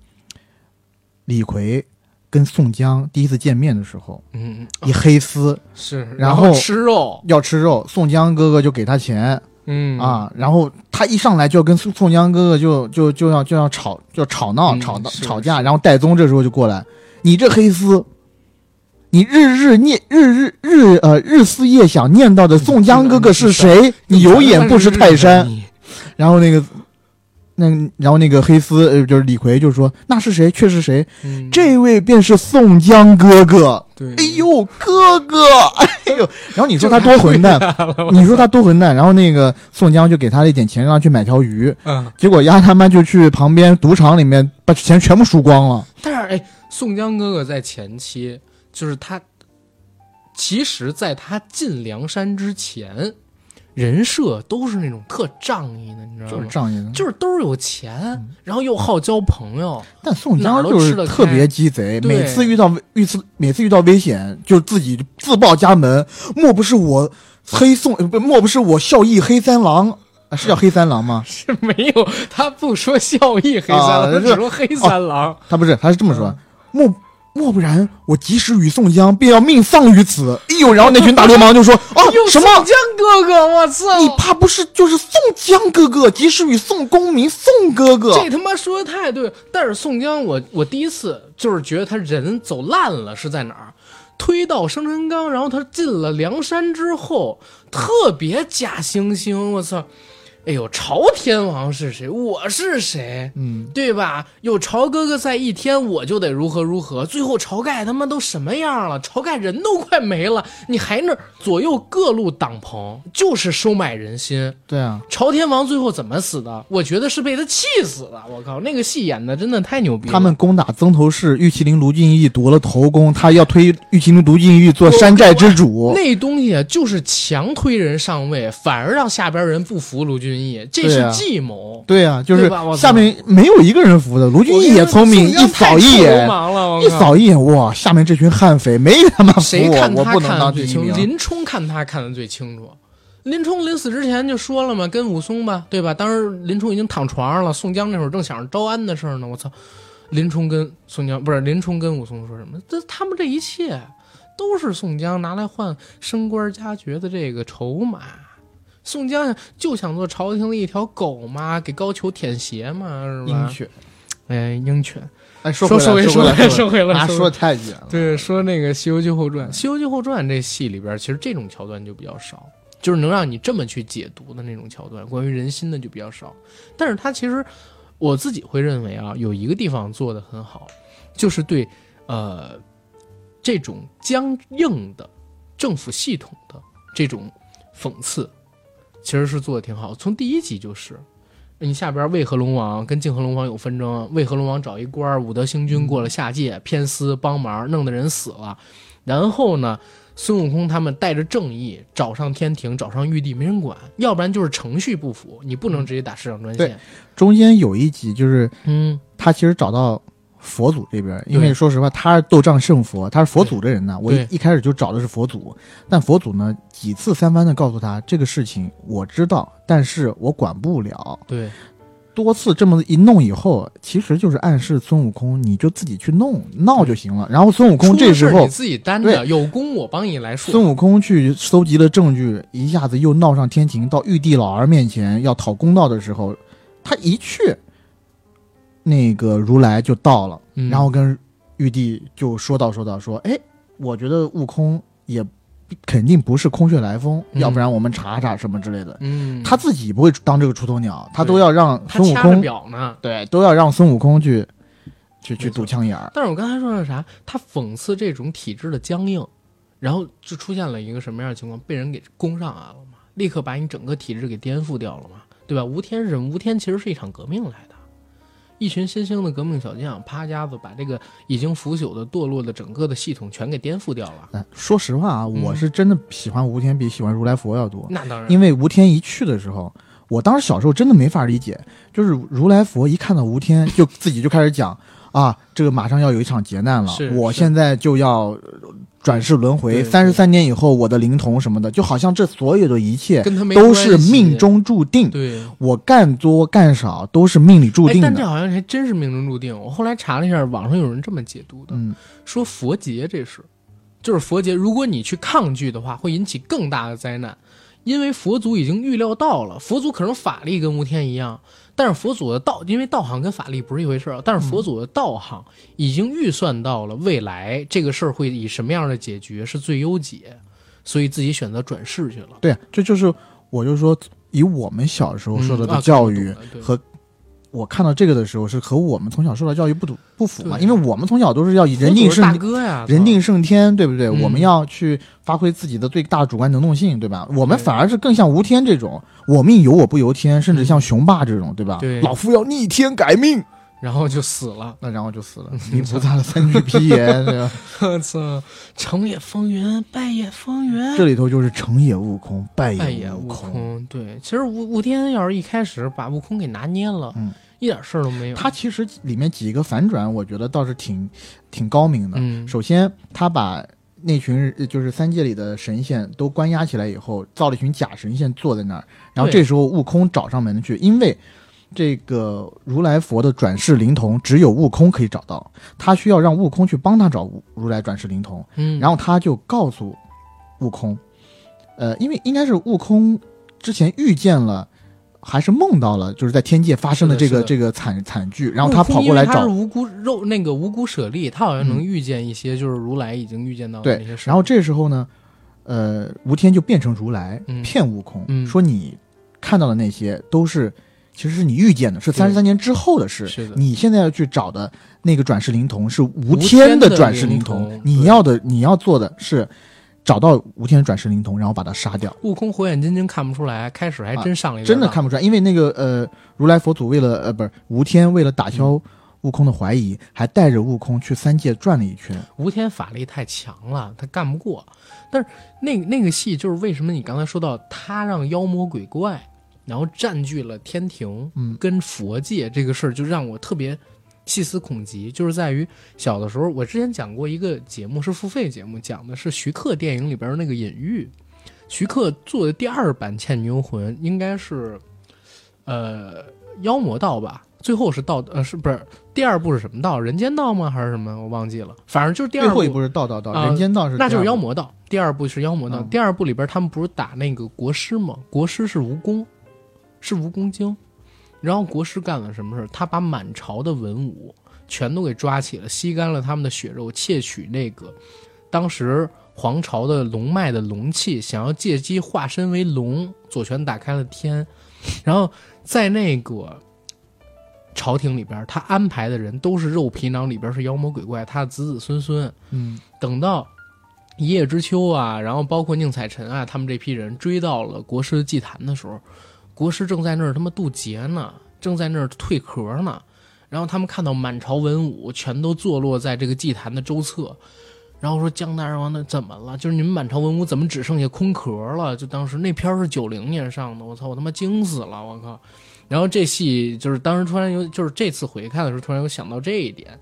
李逵跟宋江第一次见面的时候，嗯，一黑丝是，然后后吃肉，要吃肉，宋江哥哥就给他钱，嗯啊，然后他一上来就要跟宋宋江哥哥就就就要就要吵就吵闹嗯吵闹是吵架，然后戴宗这时候就过来，你这黑丝，你日日念日日日呃日思夜想念叨的宋江哥哥是谁？你有眼不识泰山。然后那个那然后那个黑丝呃就是李逵就说那是谁？却是谁？嗯这位便是宋江哥哥。对，哎呦，哥哥，<laughs> 哎呦，然后你说他多混蛋，你说他多混蛋，然后那个宋江就给他了一点钱，让他去买条鱼，嗯，结果丫他妈就去旁边赌场里面把钱全部输光了。但是哎，宋江哥哥在前期，就是他，其实在他进梁山之前，人设都是那种特仗义的，你知道吗？就是仗义的，就是都是有钱，然后又好交朋友，但宋江就是特别鸡贼，每次遇到遇次每次遇到危险就自己自报家门，莫不是我黑宋呃不莫不是我孝义黑三郎啊是叫黑三郎吗？<laughs> 是没有他不说孝义黑三郎，他只说黑三郎。他不是他是这么说，嗯莫莫不然我及时与宋江便要命丧于此。哎呦，然后那群大流氓就说 <laughs> 啊有什么宋？江哥哥，我操！你怕不是就是宋江哥哥，及时雨宋公明宋哥哥。这他妈说的太对。但是宋江我，我第一次就是觉得他人走烂了是在哪儿？推到生辰纲，然后他进了梁山之后，特别假惺惺，我操！哎呦，朝天王是谁？我是谁？嗯，对吧？有朝哥哥在一天，我就得如何如何。最后晁盖他妈都什么样了？晁盖人都快没了，你还那左右各路党朋，就是收买人心。对啊，朝天王最后怎么死的？我觉得是被他气死的。我靠，那个戏演的真的太牛逼了。他们攻打曾头市，玉麒麟卢俊义夺了头功，他要推玉麒麟卢俊义做山寨之主。那东西就是强推人上位，反而让下边人不服卢俊义，这是计谋。对啊，就是下面没有一个人服的，卢俊义也聪明，一扫一太眼一靠扫一眼，哇，下面这群悍匪没他妈服我，谁看他我不能看的最清楚？当第一名。林冲看他看的最清楚。林冲临死之前就说了嘛，跟武松吧，对吧？当时林冲已经躺床上了，宋江那会儿正想着招安的事儿呢。我操，林冲跟宋江不是林冲跟武松说什么？这他们这一切都是宋江拿来换升官加爵的这个筹码。宋江就想做朝廷的一条狗嘛，给高俅舔鞋嘛，是吧？鹰犬，哎，鹰犬。哎，说说回来，说回说回来，说回说太远了。对，说那个《西游记后传》，《西游记后传》这戏里边，其实这种桥段就比较少，就是能让你这么去解读的那种桥段，关于人心的就比较少。但是它其实我自己会认为啊，有一个地方做的很好，就是对呃这种僵硬的政府系统的这种讽刺，其实是做的挺好。从第一集就是。你下边渭河龙王跟泾河龙王有纷争，渭河龙王找一官武德星君过了下界，偏私帮忙，弄得人死了。然后呢，孙悟空他们带着正义找上天庭，找上玉帝，没人管，要不然就是程序不符，你不能直接打市长专线。中间有一集就是嗯，他其实找到佛祖这边，因为说实话，他是斗战胜佛，他是佛祖的人呢。我一一开始就找的是佛祖，但佛祖呢几次三番的告诉他这个事情我知道，但是我管不了。对，多次这么一弄以后，其实就是暗示孙悟空你就自己去弄闹就行了。然后孙悟空这时候你，自己担着，有功我帮你来说。孙悟空去搜集了证据，一下子又闹上天庭，到玉帝老儿面前要讨公道的时候，他一去，那个如来就到了。嗯然后跟玉帝就说道说道说，哎，我觉得悟空也肯定不是空穴来风，嗯要不然我们查查什么之类的。嗯，他自己不会当这个出头鸟，他都要让他掐着孙悟空表呢。对，都要让孙悟空去去去堵枪眼儿。但是我刚才说的是啥？他讽刺这种体制的僵硬，然后就出现了一个什么样的情况？被人给攻上来了嘛，立刻把你整个体制给颠覆掉了嘛，对吧？吴天是什么？吴天其实是一场革命来的，一群新兴的革命小将，啪家子把这个已经腐朽的、堕落的整个的系统全给颠覆掉了。哎，说实话啊，嗯我是真的喜欢吴天比喜欢如来佛要多，那当然，因为吴天一去的时候，我当时小时候真的没法理解，就是如来佛一看到吴天，就 <laughs> 自己就开始讲啊，这个马上要有一场劫难了我现在就要呃转世轮回，三十三年以后我的灵童什么的，就好像这所有的一切跟他没都是命中注定，对。我干多干少都是命里注哎，定的。但这好像还真是命中注定。我后来查了一下，网上有人这么解读的，嗯，说佛劫这是，就是佛劫，如果你去抗拒的话，会引起更大的灾难，因为佛祖已经预料到了，佛祖可能法力跟吴天一样，但是佛祖的道，因为道行跟法力不是一回事儿，但是佛祖的道行已经预算到了未来这个事儿会以什么样的解决是最优解，所以自己选择转世去了。对，这就是我就说，以我们小时候受到的教育和我看到这个的时候，是和我们从小受到教育不符不符嘛？因为我们从小都是要以人定胜大哥呀，人定胜天，对不对？嗯我们要去发挥自己的最大主观能动性，对吧？我们反而是更像吴天这种，我命由我不由天，甚至像雄霸这种，对吧？对老夫要逆天改命，然后就死了。<laughs> 那然后就死了。<laughs> 你菩萨的三句批言，对吧？我操，成也风云，败也风云。这里头就是成也悟空，败败也悟也空。空，对，其实悟悟天要是一开始把悟空给拿捏了，嗯，一点事儿都没有。他其实里面几个反转，我觉得倒是挺挺高明的。嗯，首先，他把那群呃就是三界里的神仙都关押起来以后，造了一群假神仙坐在那儿。然后这时候悟空找上门去，因为这个如来佛的转世灵童只有悟空可以找到，他需要让悟空去帮他找如来转世灵童。嗯，然后他就告诉悟空，呃，因为应该是悟空之前遇见了。还是梦到了，就是在天界发生的这个这个惨惨剧，然后他跑过来找他是无辜肉那个无辜舍利，他好像能嗯。预见一些，就是如来已经预见到的对那些事。然后这时候呢，呃，吴天就变成如来，嗯。骗悟空，嗯。说你看到的那些都是，其实是你预见的，是三十三年之后的事。是的。你现在要去找的那个转世灵童是无无天天的转世灵童，你要的你要做的是找到吴天转世灵童，然后把他杀掉。悟空火眼金睛看不出来，开始还真上了一当真的看不出来，因为那个呃，如来佛祖为了呃不是吴天为了打消悟空的怀疑，还带着悟空去三界转了一圈。吴天法力太强了，他干不过。但是那那个戏就是为什么你刚才说到他让妖魔鬼怪，然后占据了天庭，嗯跟佛界这个事儿，就让我特别细思恐极。就是在于小的时候，我之前讲过一个节目，是付费节目，讲的是徐克电影里边的那个隐喻。徐克做的第二版《倩女幽魂》应该是，呃，妖魔道吧？最后是道，呃，是不是第二部是什么道？人间道吗？还是什么？我忘记了。反正就是第二部最后一部是道道道，啊人间道是那就是。妖魔道。第二部是妖魔道，嗯第二部里边他们不是打那个国师吗？国师是蜈蚣，是蜈蚣精。然后国师干了什么事儿？他把满朝的文武全都给抓起了，吸干了他们的血肉，窃取那个当时皇朝的龙脉的龙气，想要借机化身为龙。左拳打开了天，然后在那个朝廷里边，他安排的人都是肉皮囊里边是妖魔鬼怪，他的子子孙孙。嗯，等到一叶知秋啊，然后包括宁采臣啊，他们这批人追到了国师的祭坛的时候，国师正在那儿他妈渡劫呢，正在那儿蜕壳呢。然后他们看到满朝文武全都坐落在这个祭坛的周侧，然后说江大人王那怎么了？就是你们满朝文武怎么只剩下空壳了？就当时那片是九零年上的，我操，我他妈惊死了，我靠！然后这戏就是当时突然有，就是这次回看的时候突然有想到这一点，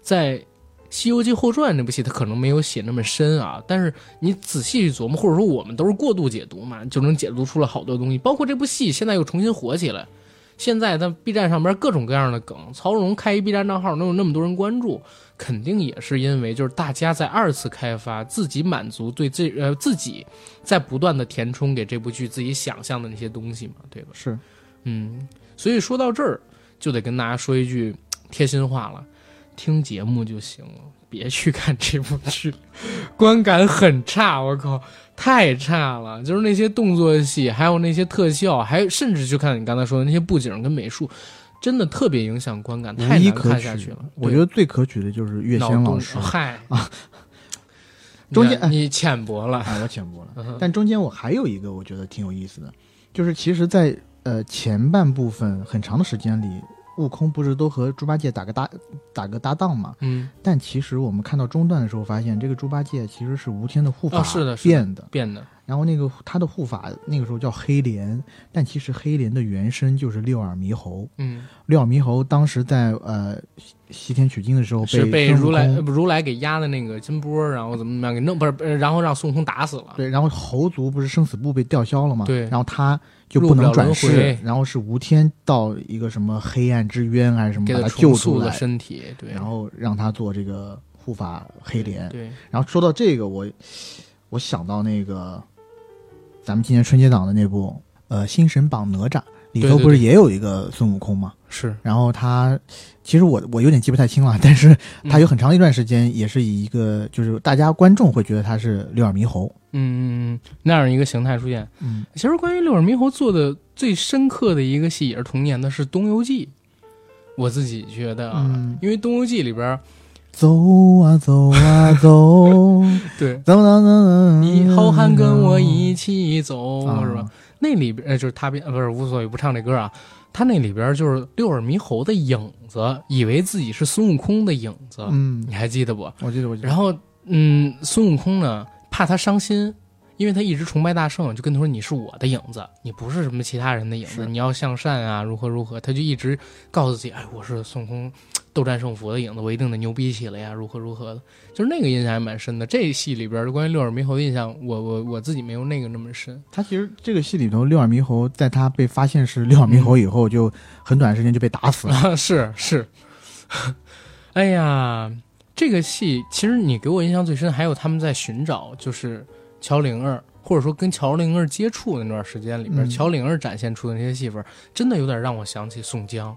在《西游记后传》这部戏，它可能没有写那么深啊，但是你仔细去琢磨，或者说我们都是过度解读嘛，就能解读出了好多东西。包括这部戏现在又重新火起来，现在在 B 站上边各种各样的梗，曹荣开一 B 站账号能有那么多人关注，肯定也是因为就是大家在二次开发，自己满足对这呃自己在不断的填充给这部剧自己想象的那些东西嘛，对吧？是嗯，所以说到这儿，就得跟大家说一句贴心话了，听节目就行了，<laughs> 别去看这部剧，<laughs> 观感很差，我靠，太差了！就是那些动作戏，还有那些特效，还甚至去看你刚才说的那些布景跟美术，真的特别影响观感，太难看下去了。我觉得最可取的就是岳脑洞仙老师嗨啊，<laughs> 中间你你浅薄了，啊，我浅薄了。嗯但中间我还有一个我觉得挺有意思的，就是其实在，呃前半部分很长的时间里，悟空不是都和猪八戒打个搭打个搭档嘛？嗯，但其实我们看到中段的时候，发现这个猪八戒其实是吴天的护法哦是的是的变的。变的，然后那个他的护法那个时候叫黑莲，但其实黑莲的原身就是六耳猕猴。嗯，六耳猕猴当时在呃西天取经的时候是被如来如来给压的那个金钵，然后怎么怎么样给弄，不是，呃然后让孙悟空打死了。对，然后猴族不是生死簿被吊销了吗？对然后他就不能转世然后是吴天到一个什么黑暗之渊还是什么把他救出来，身体，对，然后让他做这个护法黑莲。对，然后说到这个，我我想到那个咱们今年春节档的那部呃《新神榜哪吒》里头不是也有一个孙悟空吗？是然后他其实我我有点记不太清了，但是嗯他有很长一段时间也是以一个就是大家观众会觉得他是六耳猕猴。嗯嗯那样一个形态出现。嗯，其实关于六耳猕猴做的最深刻的一个戏，也是童年的，是《东游记》。我自己觉得啊，嗯因为《东游记》里边，走啊走啊走，<laughs> 对，走走走走，你好汉跟我一起走，啊是吧？？那里边呃就是他编呃不是无所谓不唱这歌啊，他那里边就是六耳猕猴的影子，以为自己是孙悟空的影子，嗯。你，还记得不？我记得我记得。然后嗯，孙悟空呢怕他伤心，因为他一直崇拜大圣，就跟他说你是我的影子，你不是什么其他人的影子，你要向善啊，如何如何，他就一直告诉自己，哎，我是孙悟空斗战胜佛的影子，我一定得牛逼起来呀，如何如何的，就是那个印象还蛮深的。这戏里边关于六耳猕猴的印象，我我我自己没有那个那么深。他其实这个戏里头，六耳猕猴在他被发现是六耳猕猴以后，就很短时间就被打死了。<laughs> 啊，是是，哎呀，这个戏其实你给我印象最深，还有他们在寻找就是乔灵儿，或者说跟乔灵儿接触的那段时间里边，嗯乔灵儿展现出的那些戏份，真的有点让我想起宋江。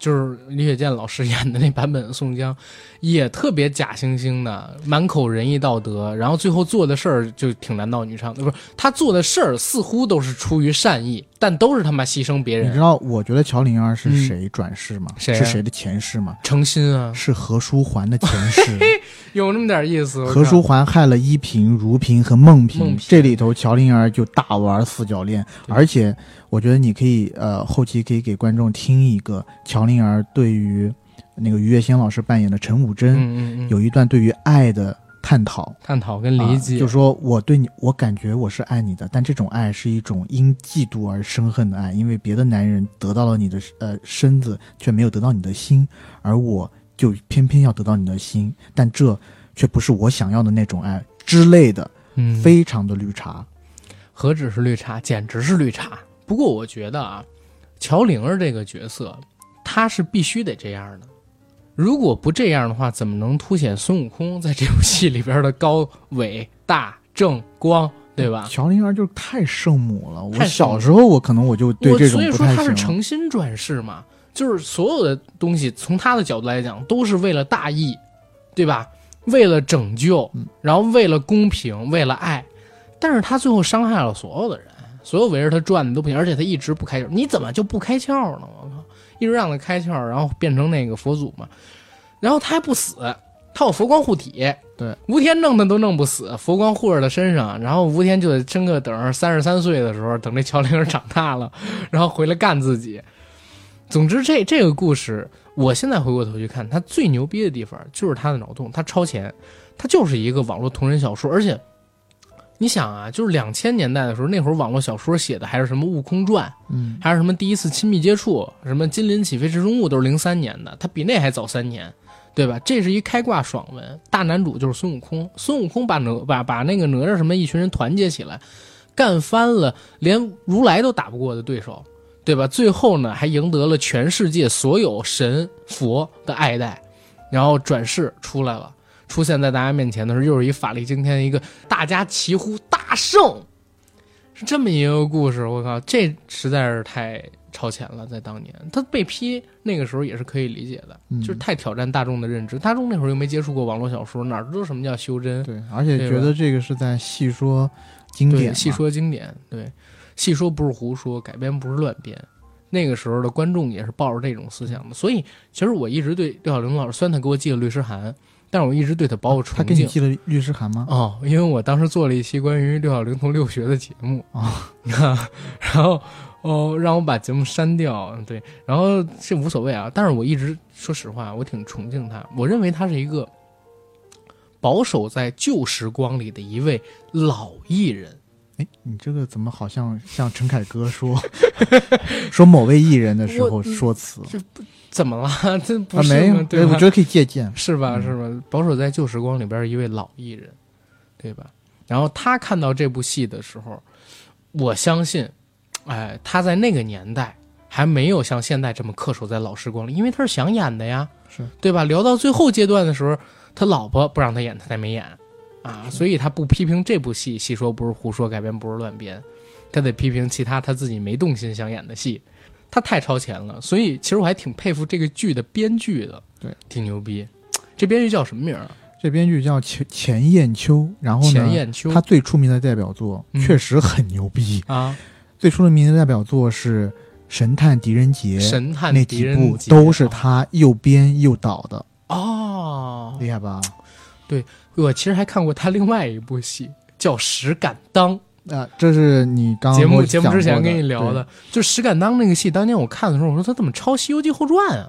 就是李雪健老师演的那版本的宋江，也特别假惺惺的，满口仁义道德，然后最后做的事儿就挺男盗女娼的，不是他做的事儿似乎都是出于善意，但都是他妈牺牲别人。你知道，我觉得乔灵儿是谁转世吗？谁啊是谁的前世吗？诚心啊，是何书桓的前世。<laughs> 有那么点意思。我何书桓害了依萍、如萍和孟萍，孟萍这里头乔灵儿就大玩四角恋，而且我觉得你可以呃后期可以给观众听一个乔灵儿对于那个于月仙老师扮演的陈武贞、嗯嗯嗯，有一段对于爱的探讨。探讨跟理解，啊就说我对你，我感觉我是爱你的，但这种爱是一种因嫉妒而生恨的爱，因为别的男人得到了你的呃身子，却没有得到你的心，而我就偏偏要得到你的心，但这却不是我想要的那种爱之类的，嗯非常的绿茶。何止是绿茶，简直是绿茶。不过我觉得啊，乔灵儿这个角色，他是必须得这样的。如果不这样的话，怎么能凸显孙悟空在这部戏里边的高伟大正光，对吧？乔灵儿就是太圣母了，我小时候我可能我就对这种所以说他是。诚心转世嘛，就是所有的东西从他的角度来讲，都是为了大义，对吧？为了拯救，嗯然后为了公平，为了爱，但是他最后伤害了所有的人，所有围着他转的都不行，而且他一直不开窍，你怎么就不开窍呢？我靠，一直让他开窍，然后变成那个佛祖嘛，然后他还不死，他有佛光护体，对，吴天弄他都弄不死，佛光护着他身上，然后吴天就得真个等着三十三岁的时候，等这乔灵儿长大了，<laughs> 然后回来干自己。总之这，这个故事，我现在回过头去看，他最牛逼的地方就是他的脑洞，他超前，他就是一个网络同人小说，而且你想啊，就是两千年代的时候，那会儿网络小说写的还是什么《悟空传》，嗯，还是什么第一次亲密接触，什么金鳞起飞池中物，都是零三年的，他比那还早三年，对吧？这是一开挂爽文，大男主就是孙悟空，孙悟空把哪把把那个哪吒什么一群人团结起来，干翻了连如来都打不过的对手，对吧？最后呢，还赢得了全世界所有神佛的爱戴，然后转世出来了。出现在大家面前的时候，又是一法力惊天，一个大家齐呼大圣，是这么一个故事。我靠，这实在是太超前了，在当年他被批那个时候也是可以理解的，嗯就是太挑战大众的认知。大众那会儿又没接触过网络小说，哪知道什么叫修真？对，而且觉得这个是在戏说经典对，嘛，细说经典，对，戏说不是胡说，改编不是乱编。那个时候的观众也是抱着这种思想的，所以其实我一直对廖小玲老师，虽然他给我寄了律师函，但是我一直对他抱有他崇敬。给你寄了律师函吗？哦，因为我当时做了一期关于六小龄童六学的节目啊，<laughs> 然后哦让我把节目删掉，对，然后这无所谓啊，但是我一直说实话，我挺崇敬他，我认为他是一个保守在旧时光里的一位老艺人。哎，你这个怎么好像像陈凯歌说 <laughs> 说某位艺人的时候说辞怎么了？<laughs> 这不啊？是没有，对？我觉得可以借鉴。<laughs> 是吧？嗯是吧？保守在旧时光里边一位老艺人，对吧？然后他看到这部戏的时候，我相信，哎，他在那个年代还没有像现在这么恪守在老时光里，因为他是想演的呀，是对吧？聊到最后阶段的时候，他老婆不让他演，他才没演啊，所以他不批评这部戏，戏说不是胡说，改编不是乱编，他得批评其他他自己没动心想演的戏。他太超前了，所以其实我还挺佩服这个剧的编剧的，对，挺牛逼。这编剧叫什么名儿啊？这编剧叫钱钱雁秋，然后呢，钱雁秋。他最出名的代表作嗯确实很牛逼。啊，最出名的代表作是《神探狄仁杰》，神探狄那几部都是他又编又导的，哦。厉害吧？我其实还看过他另外一部戏，叫《石敢当》。啊，这是你刚节目节目之前跟你聊的，就《石敢当》那个戏，当年我看的时候，我说他怎么抄《西游记后传》啊？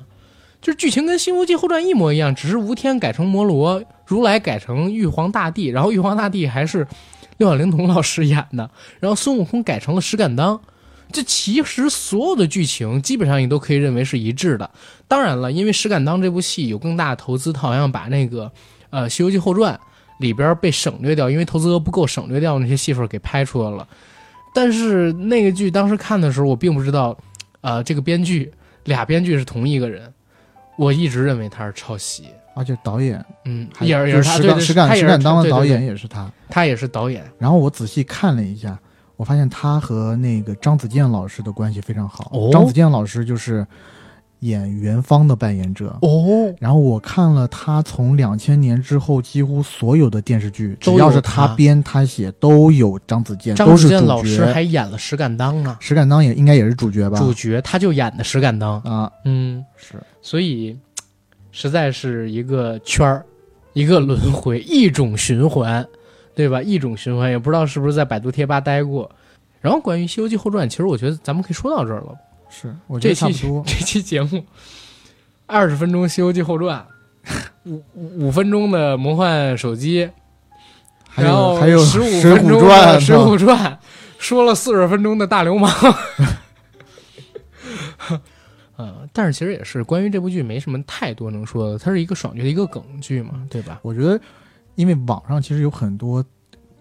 就是剧情跟《西游记后传》一模一样，只是吴天改成摩罗，如来改成玉皇大帝，然后玉皇大帝还是六小龄童老师演的，然后孙悟空改成了石敢当。这其实所有的剧情基本上你都可以认为是一致的。当然了，因为《石敢当》这部戏有更大的投资，他好像把那个呃《西游记后传》里边被省略掉，因为投资额不够，省略掉那些戏份给拍出来了。但是那个剧当时看的时候，我并不知道，呃，这个编剧俩编剧是同一个人，我一直认为他是抄袭。而且导演嗯，也是也是石他，石敢石敢当的导演也是他。他也是导演。然后我仔细看了一下，我发现他和那个张子健老师的关系非常好。哦张子健老师就是演元芳的扮演者。哦，然后我看了他从两千年之后几乎所有的电视剧，只要是他他编他写，都有张子健，张子健老师。还演了石敢当呢，石敢当也应该也是主角吧？主角他就演的石敢当，啊，嗯，是所以实在是一个圈儿，一个轮回，一种循环，对吧？一种循环，也不知道是不是在百度贴吧待过。然后关于《西游记后传》，其实我觉得咱们可以说到这儿了。是，我觉这期得差不多。<laughs> 这期节目二十分钟《西游记后传 <laughs>》，五五五分钟的魔幻手机，还然后有还有十五《分钟传的》《水浒传》，说了四十分钟的大流氓。<laughs> 呃，但是其实也是关于这部剧没什么太多能说的，它是一个爽剧的一个梗剧嘛，对吧？我觉得，因为网上其实有很多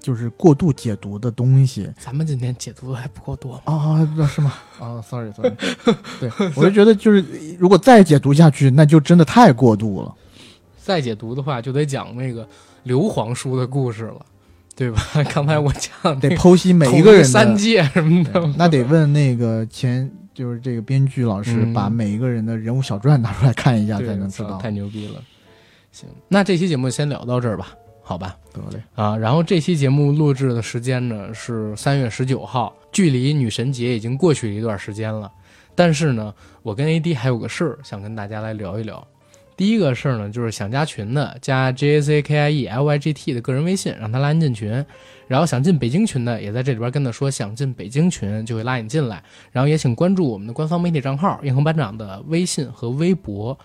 就是过度解读的东西咱们今天解读的还不够多吗？啊，是吗？啊，sorry sorry，<laughs> 对 <laughs> 我就觉得就是如果再解读下去，那就真的太过度了。再解读的话，就得讲那个刘皇叔的故事了，对吧？刚才我讲得剖析每一个人的三界什么的，那得问那个前就是这个编剧老师，嗯把每一个人的人物小传拿出来看一下，才能知道。太牛逼了。行，那这期节目先聊到这儿吧，好吧？得嘞，啊，然后这期节目录制的时间呢是三月十九号，距离女神节已经过去一段时间了。但是呢，我跟 AD 还有个事儿想跟大家来聊一聊。第一个事儿呢，就是想加群的，加 J A C K I E L Y G T 的个人微信，让他拉您进群。然后想进北京群的，也在这里边跟他说想进北京群，就会拉你进来。然后也请关注我们的官方媒体账号“硬核班长”的微信和微博。